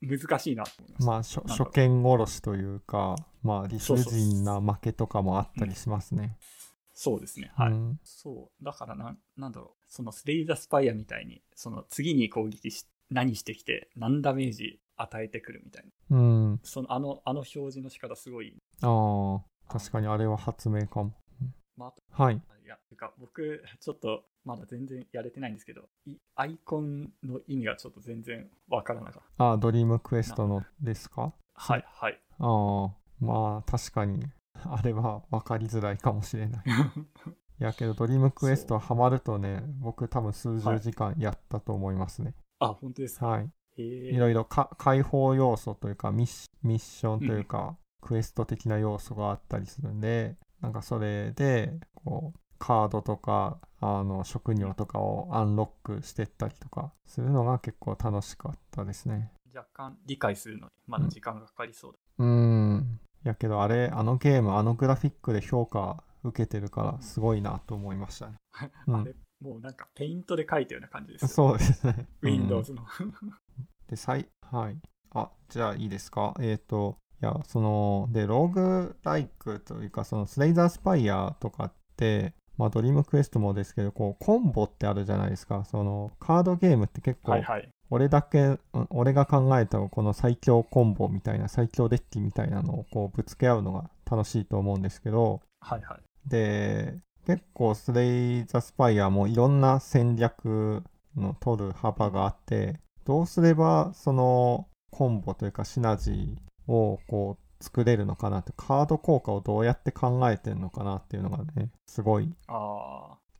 Speaker 2: 難しいなと思います。
Speaker 1: まあ、初見殺しというか、まあ、理不尽な負けとかもあったりしますね。
Speaker 2: そうですね。はい。
Speaker 1: うん
Speaker 2: そう。だからなん、なんだろう。そのスレイザースパイアみたいに、その次に攻撃し、何してきて、何ダメージ与えてくるみたいな。
Speaker 1: うん。
Speaker 2: その、あの、あの表示の仕方すごい。
Speaker 1: ああ、確かにあれは発明かも。
Speaker 2: まあ、
Speaker 1: はい。
Speaker 2: てか僕、ちょっとまだ全然やれてないんですけど、いアイコンの意味がちょっと全然わからなかった。
Speaker 1: ああ、ドリームクエストのですか？
Speaker 2: はい、はい。
Speaker 1: ああ、まあ、確かに、あれは分かりづらいかもしれない。いやけど、ドリームクエストハマるとね、僕多分数十時間やったと思いますね。
Speaker 2: あ、本当ですか？
Speaker 1: はい。
Speaker 2: へ
Speaker 1: い
Speaker 2: え。
Speaker 1: ろいろか解放要素というかミッシミッションというか、クエスト的な要素があったりするんでなんかそれでこうカードとかあの職業とかをアンロックしてったりとかするのが結構楽しかったですね
Speaker 2: 若干理解するのにまだ時間がかかりそうだ。
Speaker 1: うーんやけどあれあのゲームあのグラフィックで評価受けてるからすごいなと思いましたね、う ん
Speaker 2: あれ、もうなんかペイントで書いたような感じですよ。
Speaker 1: そうですね
Speaker 2: Windows の。
Speaker 1: で、さい、はい。あ、じゃあいいですか？えっ、と、いや、その、で、ローグライクというか、そのスレイザースパイアとかって、まあ、ドリームクエストもですけど、こう、コンボってあるじゃないですか。その、カードゲームって結構、
Speaker 2: はいはい。
Speaker 1: 俺だけ、うん俺が考えたこの最強コンボみたいな、最強デッキみたいなのをこう、ぶつけ合うのが楽しいと思うんですけど、
Speaker 2: はいはい。
Speaker 1: で、結構スレイザースパイアもいろんな戦略の取る幅があって、どうすればそのコンボというかシナジーをこう作れるのかなって、カード効果をどうやって考えてるのかなっていうのがね、すごい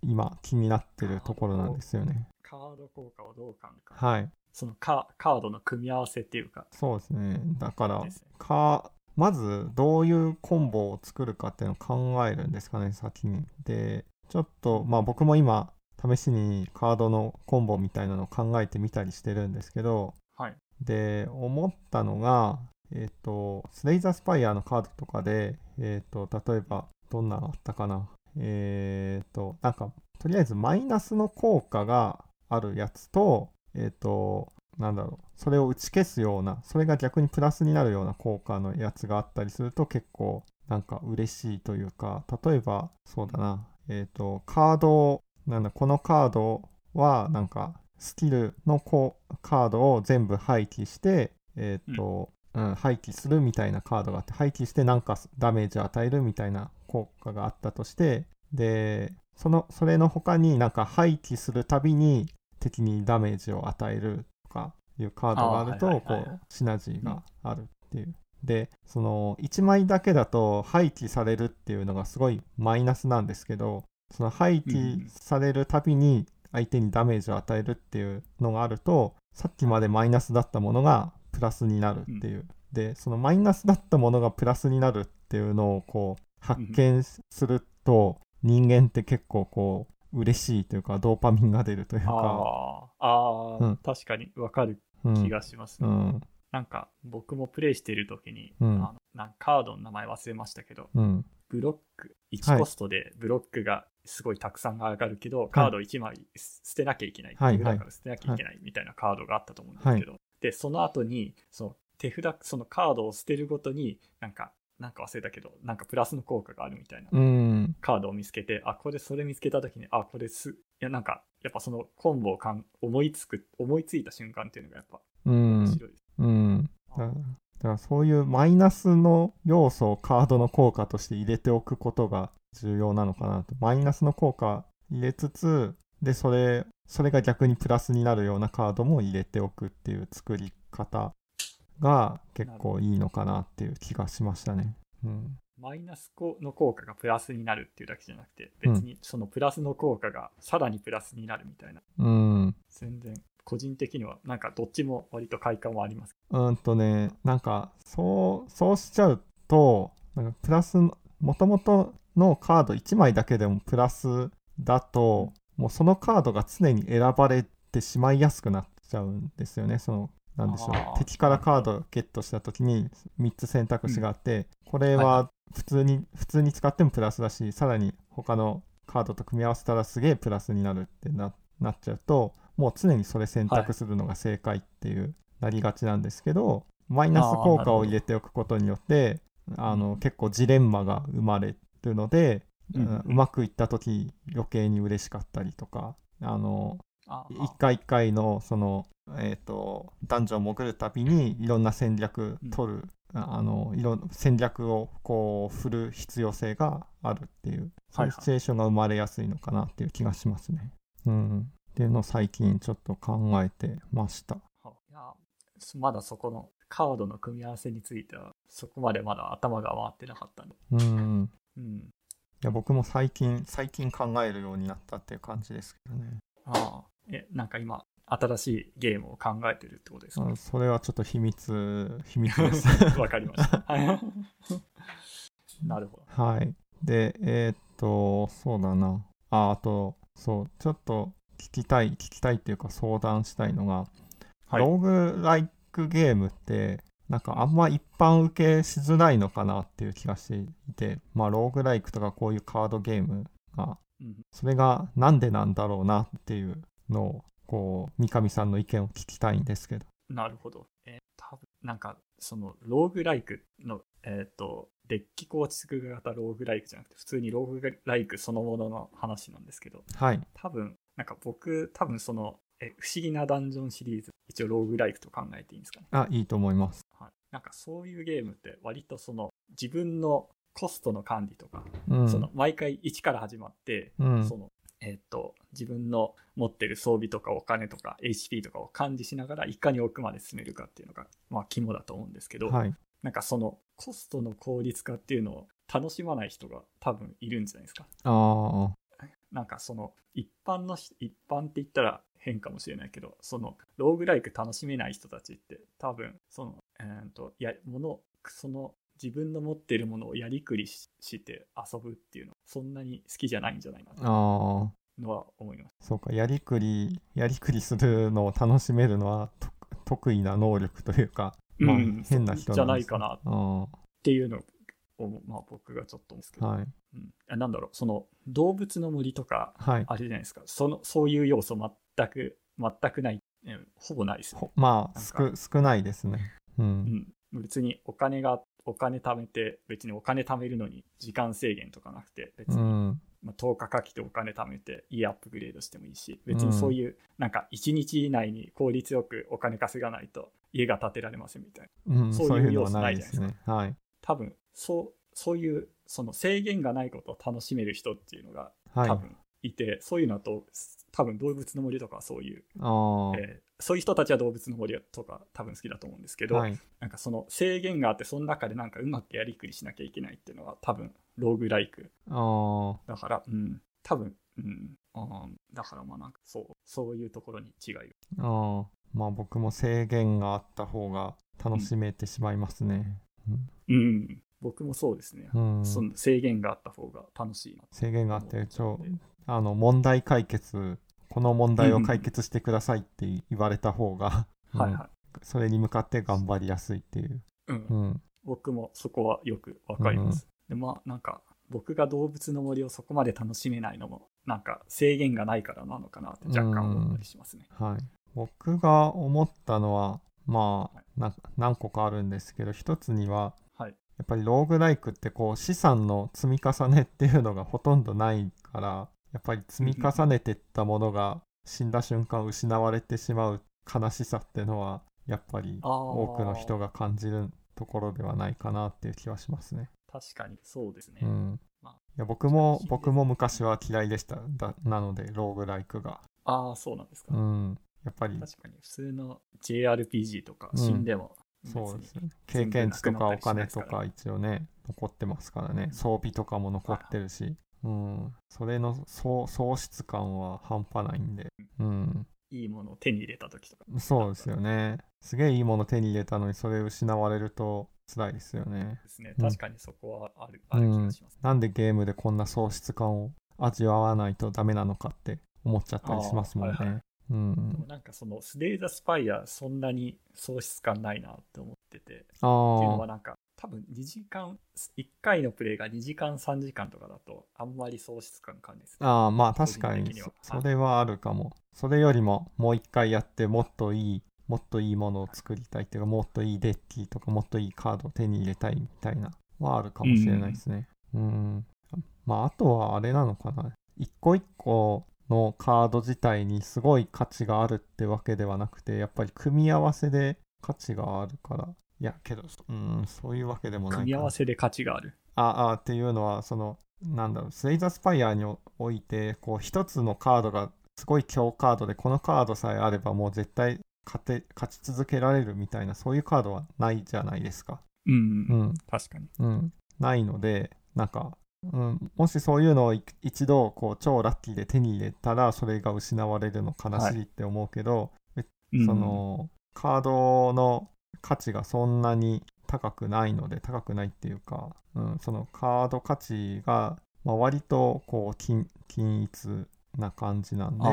Speaker 1: 今気になってるところなんですよね。
Speaker 2: カード効果をどう考えるか。
Speaker 1: はい。
Speaker 2: そのカカードの組み合わせっていうか。
Speaker 1: そうですね。だからか、まずどういうコンボを作るかっていうのを考えるんですかね、先に。で、ちょっと、まあ僕も今、試しにカードのコンボみたいなのを考えてみたりしてるんですけど、
Speaker 2: はい。
Speaker 1: で、思ったのが、えっ、と、スレイザースパイアのカードとかで、えっ、と、例えば、どんなのあったかな。えっ、と、なんか、とりあえずマイナスの効果があるやつと、えっ、と、なんだろう、それを打ち消すような、それが逆にプラスになるような効果のやつがあったりすると結構なんか嬉しいというか、例えばそうだな、えっ、と、カードを、なんだ、このカードはなんかスキルのこカードを全部廃棄して、えっ、と、うん、廃棄するみたいなカードがあって、廃棄してなんかダメージを与えるみたいな効果があったとして、で、その、それの他になんか廃棄するたびに敵にダメージを与えるとかいうカードがあると、こう、シナジーがあるっていう。で、その1枚だけだと廃棄されるっていうのがすごいマイナスなんですけど、その廃棄されるたびに相手にダメージを与えるっていうのがあると、さっきまでマイナスだったものがプラスになるっていう。で、そのマイナスだったものがプラスになるっていうのをこう発見すると、人間って結構こう嬉しいというかドーパミンが出るというか、
Speaker 2: ああ、
Speaker 1: うん。
Speaker 2: 確かにわかる
Speaker 1: うん。
Speaker 2: 気がしますね。
Speaker 1: うん。
Speaker 2: なんか僕もプレイしている時に、
Speaker 1: うん。
Speaker 2: あのなんカードの名前忘れましたけど、
Speaker 1: うん。
Speaker 2: ブロック、
Speaker 1: はい
Speaker 2: 1コストでブロックがすごいたくさん上がるけど、カード1枚捨てなきゃいけない。
Speaker 1: はい
Speaker 2: から捨てなきゃいけないみたいなカードがあったと思うんですけど、で、その後に、その手札、そのカードを捨てるごとに、なんか、なんか忘れたけど、なんかプラスの効果があるみたいな
Speaker 1: うん
Speaker 2: カードを見つけて、あ、これ、それ見つけた時に、あ、これす、いや、なんか、やっぱそのコンボをかん思いつく、思いついた瞬間っていうのがやっぱ
Speaker 1: うん
Speaker 2: 面白いです。
Speaker 1: うんだだからそういうマイナスの要素をカードの効果として入れておくことが重要なのかなと。マイナスの効果入れつつ、で、それ、それが逆にプラスになるようなカードも入れておくっていう作り方が結構いいのかなっていう気がしましたね。うん。
Speaker 2: マイナスの効果がプラスになるっていうだけじゃなくて、別にそのプラスの効果がさらにプラスになるみたいな、
Speaker 1: うん。
Speaker 2: 全然、個人的には、なんかどっちも割と快感はあります。
Speaker 1: うんとね、なんか、そう、そうしちゃうと、なんかプラス、もともとのカード1枚だけでもプラスだと、もうそのカードが常に選ばれてしまいやすくなっちゃうんですよね。その、なんでしょう。敵からカードをゲットした時に3つ選択肢があって、これ
Speaker 2: はい
Speaker 1: は普通に、普通に使ってもプラスだし、さらに他のカードと組み合わせたらすげえプラスになるってななっちゃうと、もう常にそれ選択するのが正解っていう、なりがちなんですけど、マイナス効果を入れておくことによって、あの結構ジレンマが生まれるので、
Speaker 2: うん
Speaker 1: うんうまくいった時余計に嬉しかったりとか、あの
Speaker 2: あ
Speaker 1: 一回一回のその、えー、とダンジョン潜るたびにいろんな戦略取る、あのいろん戦略をこう振る必要性があるっていうそういうシチュエーションが生まれやすいのかなっていう気がしますね。うん、っていうのを最近ちょっと考えてました。
Speaker 2: はいやまだそこのカードの組み合わせについては、そこまでまだ頭が回ってなかったんで。
Speaker 1: うん
Speaker 2: うん。
Speaker 1: いや僕も最近最近考えるようになったっていう感じですけどね。
Speaker 2: ああ。え、なんか今、新しいゲームを考えてるってことですか？
Speaker 1: あそれはちょっと秘密、秘密です。
Speaker 2: わかりました。は いなるほど。
Speaker 1: はい。で、えーっと、そうだな。あ、あと、そう、ちょっと聞きたい、聞きたいっていうか相談したいのが、
Speaker 2: はい
Speaker 1: ローグライクゲームって、なんかあんま一般受けしづらいのかなっていう気がしていて、まあ、ローグライクとかこういうカードゲームが、
Speaker 2: うん
Speaker 1: それがなんでなんだろうなっていうのを、こう、三上さんの意見を聞きたいんですけど。
Speaker 2: なるほど。えー多分なんか、その、ローグライクの、えっ、と、デッキ構築型ローグライクじゃなくて、普通にローグライクそのものの話なんですけど、
Speaker 1: はい。
Speaker 2: 多分、なんか僕、多分その、え不思議なダンジョンシリーズ、一応ローグライクと考えていいんですかね。
Speaker 1: あ、いいと思います。
Speaker 2: はい。なんかそういうゲームって、割とその、自分のコストの管理とか、
Speaker 1: うん。
Speaker 2: その、毎回1から始まって、
Speaker 1: うん
Speaker 2: その、えっ、と、自分の持ってる装備とかお金とか HP とかを管理しながらいかに奥まで進めるかっていうのが、まあ、肝だと思うんですけど、
Speaker 1: はい。
Speaker 2: なんかそのコストの効率化っていうのを楽しまない人が多分いるんじゃないですか。
Speaker 1: あ
Speaker 2: なんかその一般の人、一般って言ったら変かもしれないけど、そのローグライク楽しめない人たちって多分その、えー、とやものその自分の持ってるものをやりくりしして遊ぶっていうのそんなに好きじゃないんじゃないか
Speaker 1: あ、
Speaker 2: な。のは思います。
Speaker 1: そうか、やりくり、やりくりするのを楽しめるのはと得意な能力というか、まあ、
Speaker 2: うん
Speaker 1: 変な人
Speaker 2: じゃ
Speaker 1: な
Speaker 2: いかなっ
Speaker 1: あ
Speaker 2: ていうのを、まあ、僕がちょっと思うんですけど、
Speaker 1: あはい。
Speaker 2: うんあなんだろうその動物の森とか
Speaker 1: はい。
Speaker 2: あれじゃないですかそのそういう要素全く全くない、うんほぼないですね
Speaker 1: ほまあ、少少ないですね。う。
Speaker 2: うんん、別にお金がお金貯めて別にお金貯めるのに時間制限とかなくて別に、
Speaker 1: うん。
Speaker 2: まあ、10日かけてお金貯めて家アップグレードしてもいいし別にそういう、なんか1日以内に効率よくお金稼がないと家が建てられませんみたいな
Speaker 1: うん、
Speaker 2: そういう
Speaker 1: そういうのはな
Speaker 2: 要素ないい
Speaker 1: ですね。はい。
Speaker 2: 多分そうそういうその制限がないことを楽しめる人っていうのが
Speaker 1: はい。
Speaker 2: 多分いて、そういうのと多分動物の森とかはそういう、えーそういう人たちは動物の森とか多分好きだと思うんですけど、
Speaker 1: はい。
Speaker 2: なんかその制限があってその中でなんかうまくやりくりしなきゃいけないっていうのは多分ローグライク
Speaker 1: あ
Speaker 2: だからうん。多分うん。あー。だからまあなんかそうそういうところに違いが。
Speaker 1: あ。まあ僕も制限があった方が楽しめてしまいますね。
Speaker 2: うん。僕もそうですね、
Speaker 1: うん。
Speaker 2: その制限があった方が楽しいな
Speaker 1: 制限があって、ちょ
Speaker 2: 思っ、て
Speaker 1: あの、問題解決、この問題を解決してくださいって言われた方が、うん。
Speaker 2: はいは
Speaker 1: それに向かって頑張りやすいっていう。
Speaker 2: い、うん。
Speaker 1: うん。
Speaker 2: 僕もそこはよくわかります、でまあなんか僕が動物の森をそこまで楽しめないのもなんか制限がないからなのかなって若干思ったりしますね、
Speaker 1: はい。僕が思ったのは、まあ、な何個かあるんですけど、一つには、
Speaker 2: はい。
Speaker 1: やっぱりローグライクってこう資産の積み重ねっていうのがほとんどないからやっぱり積み重ねてったものが死んだ瞬間失われてしまう悲しさっていうのはやっぱり多くの人が感じるところではないかなっていう気はしますね。
Speaker 2: 確かにそうですね、
Speaker 1: うん。
Speaker 2: まあ
Speaker 1: いや僕も僕も昔は嫌いでしただなのでローグライクが。
Speaker 2: ああそうなんですか、
Speaker 1: うん。やっぱり
Speaker 2: 確かに普通の JRPG とか
Speaker 1: うん
Speaker 2: 死んでも、
Speaker 1: そうですね。経験値とかお金と
Speaker 2: か
Speaker 1: 一応ね、残ってますからね
Speaker 2: う。ん
Speaker 1: 装備とかも残ってるし。うん。それの喪喪失感は半端ないんで。うん。
Speaker 2: いいものを手に入れた時とか
Speaker 1: そうですよね。すげえいいもの手に入れたのにそれ失われると辛いですよね。
Speaker 2: ですね
Speaker 1: うん
Speaker 2: 確かにそこはある,、ある気がします、
Speaker 1: なんでゲームでこんな喪失感を味わわないとダメなのかって思っちゃったりしますもんね。う
Speaker 2: でも
Speaker 1: ん。
Speaker 2: なんかそのスレイザースパイアそんなに喪失感ないなって思っててっていう
Speaker 1: あ
Speaker 2: のは
Speaker 1: あ。
Speaker 2: なんか多分2時間1回のプレイが2時間3時間とかだとあんまり喪失感感じです
Speaker 1: ああ、まあ
Speaker 2: 個
Speaker 1: 確かにそ、それはあるかも。それよりももう一回やってもっといい、もっといいものを作りたいっていうか、もっといいデッキとか、もっといいカードを手に入れたいみたいな、はあるかもしれないですね。うん。まああとはあれなのかな。一個一個のカード自体にすごい価値があるってわけではなくて、やっぱり組み合わせで価値があるから。いや、けど、うん、そういうわけでもない
Speaker 2: 組み合わせで価値がある。
Speaker 1: ああっていうのはそのなんだろうスレイザースパイアにおいてこう一つのカードがすごい強カードでこのカードさえあればもう絶対勝て勝ち続けられるみたいなそういうカードはないじゃないですか。
Speaker 2: うん、
Speaker 1: うん。
Speaker 2: 確かに。
Speaker 1: うん、ないのでなんか、うん、もしそういうのをい一度こう超ラッキーで手に入れたらそれが失われるの悲しいって思うけど、
Speaker 2: うん。
Speaker 1: そのカードの価値がそんなに高くないので高くないっていうか、うん、そのカード価値が、まあ、割とこう均均一な感じなんで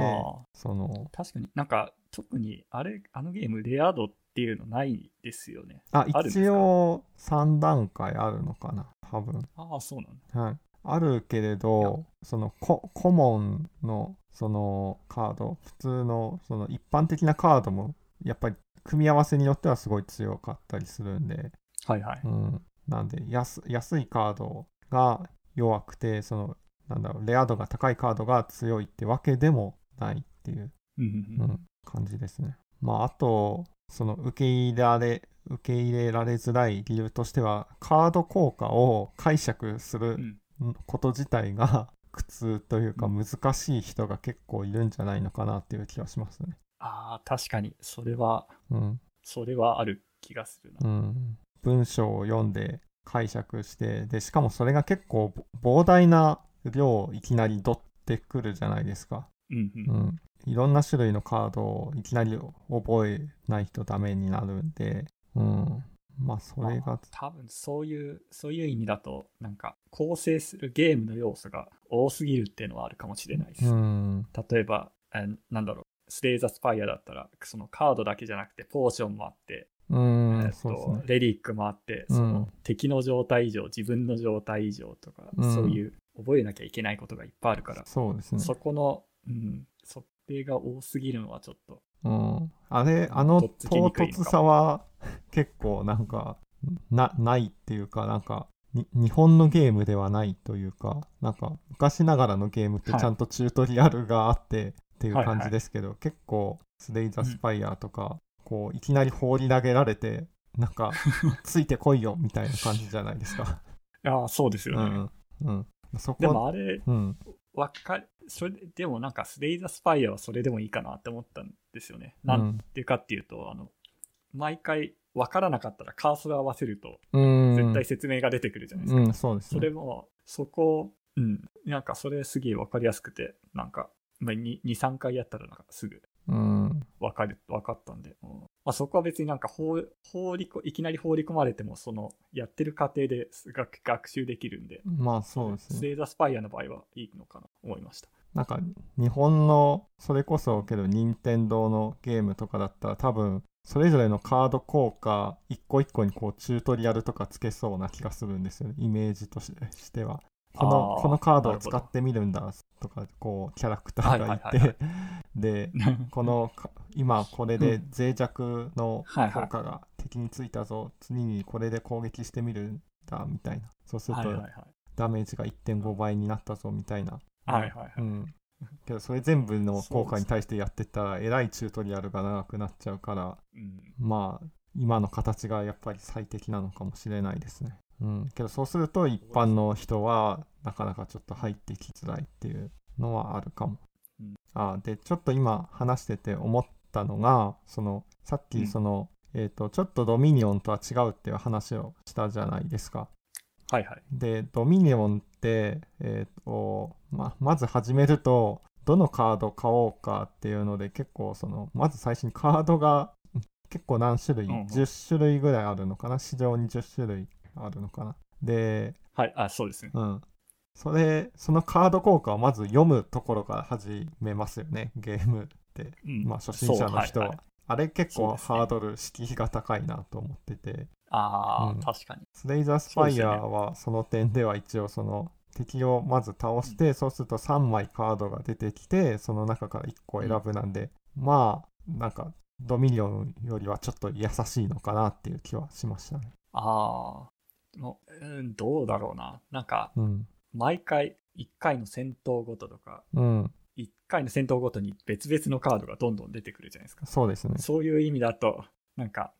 Speaker 1: その
Speaker 2: 確かになんか特にあれあのゲームレア度っていうのないですよね。
Speaker 1: あ一応3段階あるのかな多分。
Speaker 2: ああそうなんだ。
Speaker 1: はい、あるけれどそのココモンのそのカード普通のその一般的なカードもやっぱり組み合わせによってはすごい強かったりするんで、
Speaker 2: はいはい。
Speaker 1: うん、なんで安安いカードが弱くてそのなんだろうレア度が高いカードが強いってわけでもないっていう、
Speaker 2: うん
Speaker 1: 感じですね。まああとその受け入れられ受け入れられづらい理由としてはカード効果を解釈する
Speaker 2: うん。
Speaker 1: こと自体が苦痛というか
Speaker 2: う
Speaker 1: 難しい人が結構いるんじゃないのかなっていう気がしますね。
Speaker 2: ああ確かに。それは
Speaker 1: うん。
Speaker 2: それはある気がするな、
Speaker 1: うん、文章を読んで解釈してでしかもそれが結構ぼ膨大な量をいきなり取ってくるじゃないですか。
Speaker 2: うんうん。
Speaker 1: うん、いろんな種類のカードをいきなり覚えないとダメになるんで、うん、まあそれが、
Speaker 2: 多分そういうそういう意味だとなんか構成するゲームの要素が多すぎるっていうのはあるかもしれないです、
Speaker 1: うん、
Speaker 2: 例えばえなんだろうステイザ・スパイアだったらそのカードだけじゃなくてポーションもあって、
Speaker 1: うん、
Speaker 2: えっ
Speaker 1: そうですね。
Speaker 2: とレリックもあって
Speaker 1: うん
Speaker 2: その敵の状態以上自分の状態以上とか、
Speaker 1: うん
Speaker 2: そういう覚えなきゃいけないことがいっぱいあるから、
Speaker 1: そうですね。
Speaker 2: そこの、うん、それが多すぎるのはちょっと
Speaker 1: うん、あれ、あの唐突さは結構なんかなないっていうかなんかに日本のゲームではないというかなんか昔ながらのゲームって
Speaker 2: はい
Speaker 1: ちゃんとチュートリアルがあってっていう
Speaker 2: はいはい
Speaker 1: 感じですけど、結構スレイザースパイアとか、こういきなり放り投げられてなんか ついてこいよみたいな感じじゃないですか。
Speaker 2: いやそうですよね、
Speaker 1: うんうん、そこ
Speaker 2: でもあれ
Speaker 1: うん
Speaker 2: わかるそれででもなんかスレイザースパイアはそれでもいいかなって思ったんですよね。な
Speaker 1: うんん
Speaker 2: ていうかっていうとあの毎回わからなかったらカーソル合わせると
Speaker 1: うん
Speaker 2: 絶対説明が出てくるじゃないですか。
Speaker 1: うん、そうです
Speaker 2: そ
Speaker 1: ね。
Speaker 2: れもそこうんなんかそれすげえわかりやすくてなんか23回やったらなんかすぐ
Speaker 1: うん。
Speaker 2: わかるわかったんで、うんまあ、そこは別になんか放放りこいきなり放り込まれてもそのやってる過程で学学習できるんで、
Speaker 1: まあそうですね。
Speaker 2: ス。レイザースパイアの場合はいいのかなと思いました。
Speaker 1: なんか日本のそれこそけど任天堂のゲームとかだったら多分それぞれのカード効果一個一個にこうチュートリアルとかつけそうな気がするんですよね。イメージとししては。この
Speaker 2: あー
Speaker 1: このカードを使ってみるんだとかこうキャラクターがい
Speaker 2: はいはいはい
Speaker 1: てで このか今これで脆弱の
Speaker 2: はいはい
Speaker 1: 効果が敵についたぞ。次にこれで攻撃してみるんだみたいな。そうすると
Speaker 2: はいはいはい。
Speaker 1: ダメージが1.5倍になったぞみたいな。
Speaker 2: はいはいはい。
Speaker 1: うん、けどそれ全部の効果に対してやってったらえらいチュートリアルが長くなっちゃうから
Speaker 2: うん。
Speaker 1: まあ今の形がやっぱり最適なのかもしれないですね。うん、けどそうすると一般の人はなかなかちょっと入ってきづらいっていうのはあるかも。
Speaker 2: うん
Speaker 1: あでちょっと今話してて思ったのがそのさっ
Speaker 2: うん
Speaker 1: きその、えー、とちょっとドミニオンとは違うっていう話をしたじゃないですか。
Speaker 2: はいはい。
Speaker 1: で、ドミニオンって、えーとま、まず始めると、どのカード買おうかっていうので、結構その、まず最初にカードがうん結構何種類、
Speaker 2: うんうん
Speaker 1: 10種類ぐらいあるのかな、市場に10種類あるのかな。で、
Speaker 2: はい、あ、そうですね。
Speaker 1: うん。それ、そのカード効果をまず読むところから始めますよね、ゲームって。
Speaker 2: うん
Speaker 1: まあ、初心者の人は。
Speaker 2: そうはいはい
Speaker 1: あれ結構ハードル、敷居が高いなと思ってて。
Speaker 2: ああ、
Speaker 1: うん
Speaker 2: 確かに。
Speaker 1: スレイザースパイアはその点では一応その敵をまず倒して、そうすると3枚カードが出てきてその中から1個選ぶなんで、まあなんかドミニオンよりはちょっと優しいのかなっていう気はしましたね。
Speaker 2: ああ、もう、うん、どうだろうな。なんか、
Speaker 1: うん。
Speaker 2: 毎回、1回の戦闘ごととか、
Speaker 1: うん。
Speaker 2: 1回の戦闘ごとに別々のカードがどんどん出てくるじゃないですか。
Speaker 1: そうですね。
Speaker 2: そういう意味だと、なんか、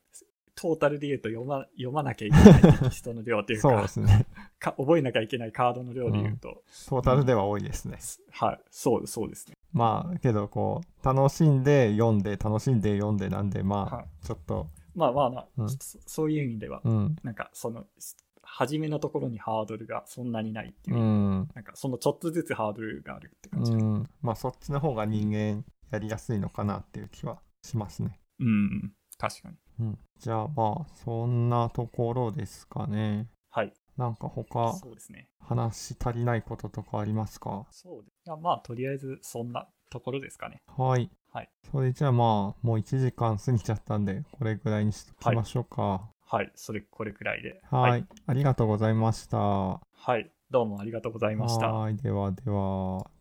Speaker 2: トータルで言うと読ま読まなきゃいけないテキストの量というか
Speaker 1: そうですね。
Speaker 2: か、覚えなきゃいけないカードの量で言うと、
Speaker 1: トータルでは多いですね。
Speaker 2: はい、そう、そうですね。
Speaker 1: まあけどこう楽しんで読んで楽しんで読んでなんでま
Speaker 2: は
Speaker 1: あちょっと、
Speaker 2: まあまあまあ、
Speaker 1: うん
Speaker 2: そそういう意味では、
Speaker 1: うん。
Speaker 2: なんかその、初めのところにハードルがそんなにないっていうう、
Speaker 1: ん。
Speaker 2: なんかそのちょっとずつハードルがあるって感じ。
Speaker 1: うん。まあそっちの方が人間やりやすいのかなっていう気はしますね。
Speaker 2: うん、確かに。
Speaker 1: うん、じゃあまあそんなところですかね。
Speaker 2: はい。
Speaker 1: なんか他
Speaker 2: そうですね。
Speaker 1: 話し足りないこととかありますか？
Speaker 2: そうです。いやまあ、とりあえずそんなところですかね。
Speaker 1: はい。
Speaker 2: はい。
Speaker 1: それじゃあまあもう1時間過ぎちゃったんでこれぐらいにしときましょうか。
Speaker 2: はい。それ、これくらいで。
Speaker 1: はい。ありがとうございました。
Speaker 2: はい。どうもありがとうございました。
Speaker 1: はい。ではでは。